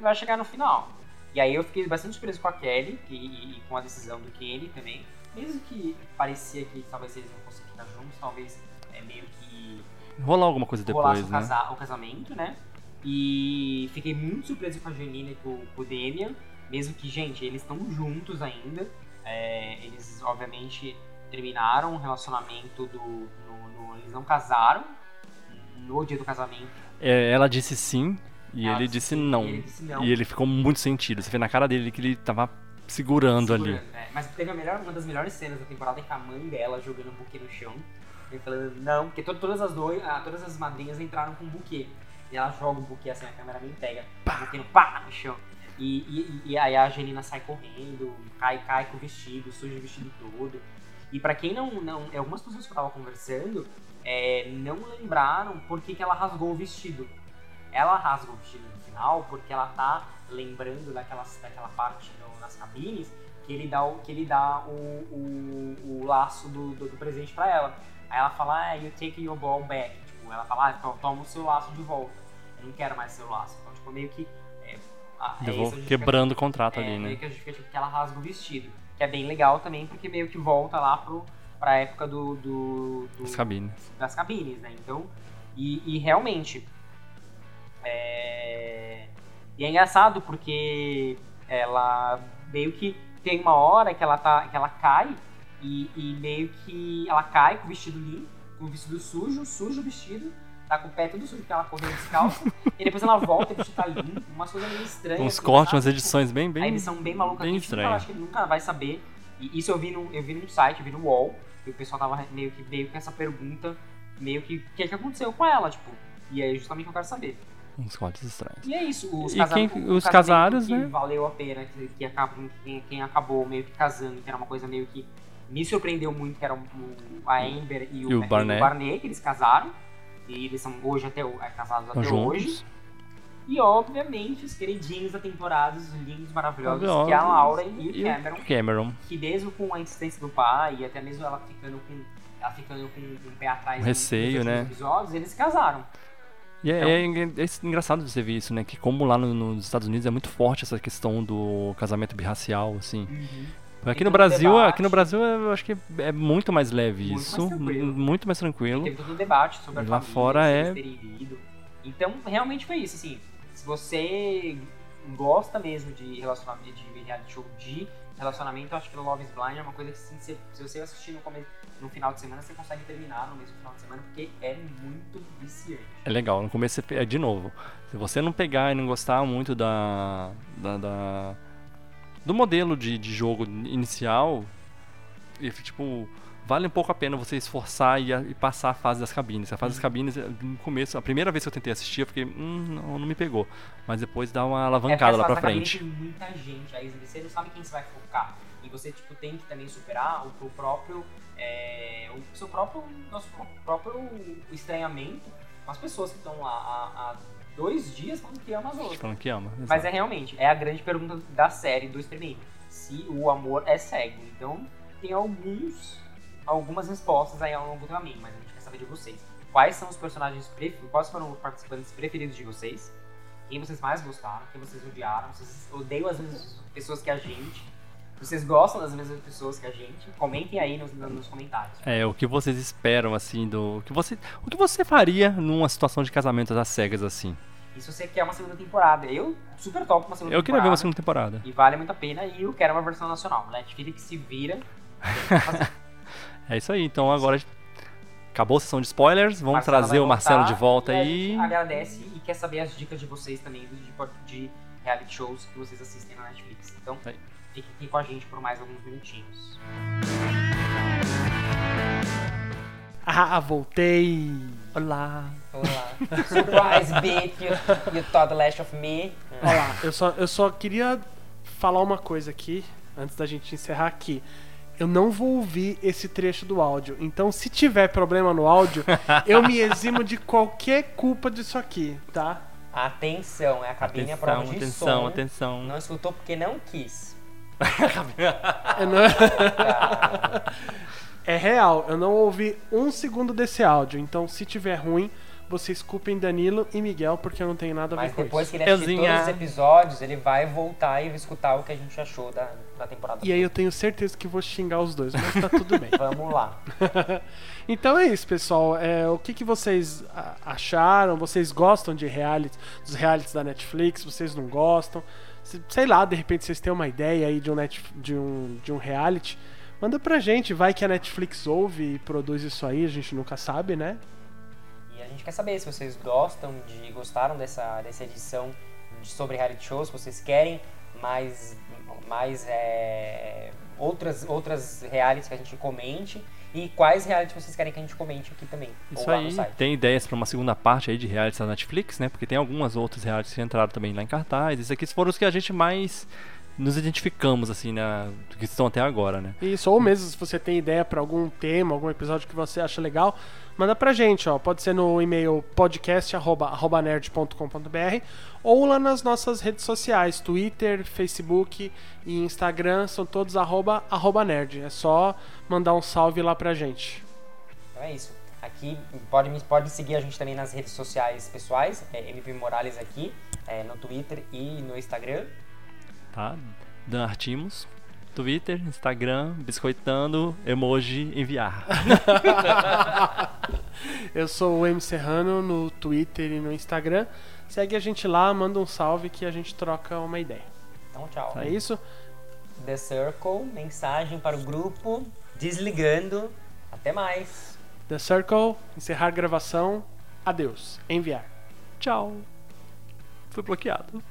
Speaker 4: vai chegar no final. E aí eu fiquei bastante surpreso com a Kelly e, e- e com a decisão do Kenny também. Mesmo que parecia que talvez eles não fossem ficar juntos, talvez é meio que
Speaker 2: Rolar alguma coisa depois, né?
Speaker 4: casa- o casamento, né? E fiquei muito surpreso com a Janina e com, com o Damian, mesmo que, gente, eles estão juntos ainda. É, eles, obviamente, terminaram o relacionamento do. no- no- eles não casaram no dia do casamento.
Speaker 2: É, ela disse sim e
Speaker 4: Ela
Speaker 2: ele
Speaker 4: disse sim,
Speaker 2: não.
Speaker 4: e ele disse não.
Speaker 2: E ele ficou muito sentido. Você vê na cara dele que ele tava segurando, ali.
Speaker 4: Segurando, né? Mas teve a melhor, uma das melhores cenas da temporada que a mãe dela jogando um buquê no chão. E falando, não, porque to- todas as dois, ah, todas as madrinhas entraram com um buquê. E ela joga o buquê assim, a câmera nem pega. O buquê no pá no chão. E, e, e aí a Angelina sai correndo, cai, cai com o vestido, suja o vestido todo. E pra quem não. não algumas pessoas que eu tava conversando é, não lembraram por que, que ela rasgou o vestido. Ela rasga o vestido no final porque ela tá lembrando daquelas, daquela parte no- nas cabines que ele dá o, que ele dá o, o, o laço do, do, do presente pra ela. Aí ela fala, ah, you take your ball back. Tipo, ela fala, ah, to- toma o seu laço de volta. Não quero mais seu laço. Então, tipo, meio que. É, a- é
Speaker 2: quebrando o contrato
Speaker 4: é,
Speaker 2: ali,
Speaker 4: meio
Speaker 2: né?
Speaker 4: que a justificativa que ela rasga o vestido. Que é bem legal também, porque meio que volta lá pro, pra época do, do, do-
Speaker 2: As cabines.
Speaker 4: das cabines, né? Então, e, e realmente. É... E é engraçado porque ela meio que tem uma hora que ela, tá, que ela cai e, e meio que ela cai com o vestido limpo, com o vestido sujo, sujo o vestido, tá com o pé tudo sujo porque ela correu descalça, e depois ela volta e o vestido tá limpo, umas coisas meio estranhas.
Speaker 2: Uns
Speaker 4: assim,
Speaker 2: cortes,
Speaker 4: sabe?
Speaker 2: umas edições bem, bem.
Speaker 4: a edição bem maluca
Speaker 2: bem estranha.
Speaker 4: acho que ele nunca vai saber. E isso eu vi num, eu vi num site, eu vi no UOL, que o pessoal tava meio que veio com essa pergunta, meio que o que, é que aconteceu com ela, tipo. E é justamente o que eu quero saber.
Speaker 2: Uns cortes estranhos.
Speaker 4: E é isso, os,
Speaker 2: E
Speaker 4: casa-
Speaker 2: quem- os casados,
Speaker 4: que
Speaker 2: né?
Speaker 4: valeu a pena, que, que acabou, quem, quem acabou meio que casando, que era uma coisa meio que me surpreendeu muito, que era o, a Amber e o,
Speaker 2: E o Barnett.
Speaker 4: que eles casaram. E eles são hoje até é, casados até
Speaker 2: Estão
Speaker 4: hoje.
Speaker 2: juntos.
Speaker 4: E obviamente os queridinhos da temporada, os lindos, maravilhosos, que é a
Speaker 2: Maravilhosos.
Speaker 4: Lauren e o
Speaker 2: E
Speaker 4: Cameron
Speaker 2: Cameron.
Speaker 4: que mesmo com a insistência do pai e até mesmo ela ficando com ela ficando com, o pé atrás
Speaker 2: Um receio, né?
Speaker 4: episódios, eles se casaram.
Speaker 2: E é,
Speaker 4: Então-
Speaker 2: é engra- é engraçado você ver isso, né? Que como lá no- nos Estados Unidos é muito forte essa questão do casamento birracial, assim. Aqui no Brasil,
Speaker 4: debate.
Speaker 2: aqui no Brasil eu acho que é muito mais leve
Speaker 4: Muito
Speaker 2: isso,
Speaker 4: mais tranquilo.
Speaker 2: m- muito mais tranquilo.
Speaker 4: Teve todo um debate sobre a
Speaker 2: lá
Speaker 4: família,
Speaker 2: fora é-.
Speaker 4: Então, realmente foi isso, assim. Se você gosta mesmo de relacionamento, de reality show de relacionamento, eu acho que Love is Blind é uma coisa que assim, se, se você assistir no, começo, no final de semana, você consegue terminar no mesmo final de semana, porque é muito viciante.
Speaker 2: É legal, no começo é de novo. Se você não pegar e não gostar muito da, da, da- do modelo de, de jogo inicial, e, tipo, vale um pouco a pena você esforçar e, a- e passar a fase das cabines. A fase das cabines, eh, no começo, a primeira vez que eu tentei assistir, eu fiquei, hum, não, não me pegou. Mas depois dá uma
Speaker 4: É
Speaker 2: alavancada lá
Speaker 4: porque
Speaker 2: pra frente.
Speaker 4: Tem muita gente, aí você não sabe quem você vai focar. E você tipo, tem que também superar o teu próprio. é, o seu próprio. Nosso próprio estranhamento com as pessoas que estão lá há, há dois dias falando que ama as outras.
Speaker 2: Falando que ama.
Speaker 4: Mas é realmente, é a grande pergunta da série do experimento. Se o amor é cego. Então, tem alguns, algumas respostas aí ao longo do caminho, mas a gente quer saber de vocês. Quais são os personagens preferidos, quais foram os participantes preferidos de vocês? Quem vocês mais gostaram, quem vocês odiaram, vocês odeiam as mesmas pessoas que a gente, vocês gostam das mesmas pessoas que a gente? Comentem aí nos, nos comentários.
Speaker 2: É, o que vocês esperam, assim, do. O que você, o que você faria numa situação de casamento às cegas, assim?
Speaker 4: E se você quer uma segunda temporada, eu super top uma segunda
Speaker 2: Eu queria ver
Speaker 4: temporada.
Speaker 2: uma segunda temporada.
Speaker 4: E vale muito a pena, e eu quero uma versão nacional. Netflix se vira.
Speaker 2: É isso aí, então agora acabou a sessão de spoilers, vamos
Speaker 4: Marcelo
Speaker 2: trazer o Marcelo de volta
Speaker 4: e a
Speaker 2: aí.
Speaker 4: agradece e quer saber as dicas de vocês também de, de reality shows que vocês assistem na Netflix. Então,
Speaker 2: Aí.
Speaker 4: Fiquem aqui com a gente por mais alguns minutinhos.
Speaker 3: Ah, voltei!
Speaker 2: Olá.
Speaker 4: Olá. Surprise, bitch. You, you thought less of me.
Speaker 3: Olha lá, eu só, eu só queria falar uma coisa aqui, antes da gente encerrar aqui. Eu não vou ouvir esse trecho do áudio. Então, se tiver problema no áudio, eu me eximo de qualquer culpa disso aqui, tá?
Speaker 4: Atenção, é a cabine à prova
Speaker 2: Atenção,
Speaker 4: de
Speaker 2: atenção,
Speaker 4: som.
Speaker 2: atenção.
Speaker 4: Não escutou porque não quis.
Speaker 3: Eu não- É real, eu não ouvi um segundo desse áudio. Então, se tiver ruim, vocês culpem Danilo e Miguel porque eu não tenho nada a ver
Speaker 4: Mas
Speaker 3: com
Speaker 4: depois
Speaker 3: isso.
Speaker 4: que ele assistir todos os episódios, ele vai voltar e escutar o que a gente achou da, da temporada.
Speaker 3: E aí eu tenho certeza que vou xingar os dois, mas tá tudo bem.
Speaker 4: Vamos lá.
Speaker 3: então é isso, pessoal. É, o que, que vocês acharam? Vocês gostam de reality, dos realities da Netflix? Vocês não gostam? Se- Sei lá, de repente vocês têm uma ideia aí de um, net, de um, de um reality. Manda pra gente, vai que a Netflix ouve e produz isso aí, a gente nunca sabe, né?
Speaker 4: E a gente quer saber se vocês gostam de gostaram dessa, dessa edição de- sobre reality shows, se vocês querem mais, mais é, outras, outras realities que a gente comente e quais realities vocês querem que a gente comente aqui também.
Speaker 2: Isso aí. Tem ideias para uma segunda parte aí de realities da Netflix, né? Porque tem algumas outras realities que entraram também lá em cartaz. Esses aqui foram os que a gente mais nos identificamos, assim, né? Que estão até agora, né?
Speaker 3: Isso, ou mesmo se você tem ideia pra algum tema, algum episódio que você acha legal, manda pra gente, ó. Pode ser no e-mail podcast@nerd.com.br ou lá nas nossas redes sociais, Twitter, Facebook e Instagram, são todos arroba, arroba nerd. É só mandar um salve lá pra gente.
Speaker 4: Então é isso. Aqui pode, pode seguir a gente também nas redes sociais pessoais, é MP Morales aqui, é, no Twitter e no Instagram.
Speaker 2: Tá? Dan Artimos. Twitter, Instagram, biscoitando, emoji, enviar.
Speaker 3: Eu sou o M Serrano no Twitter e no Instagram. Segue a gente lá, manda um salve que a gente troca uma ideia.
Speaker 4: Então tchau.
Speaker 3: É isso?
Speaker 4: The Circle, mensagem para o grupo, desligando. Até mais.
Speaker 3: The Circle, encerrar gravação. Adeus. Enviar.
Speaker 2: Tchau. Fui bloqueado.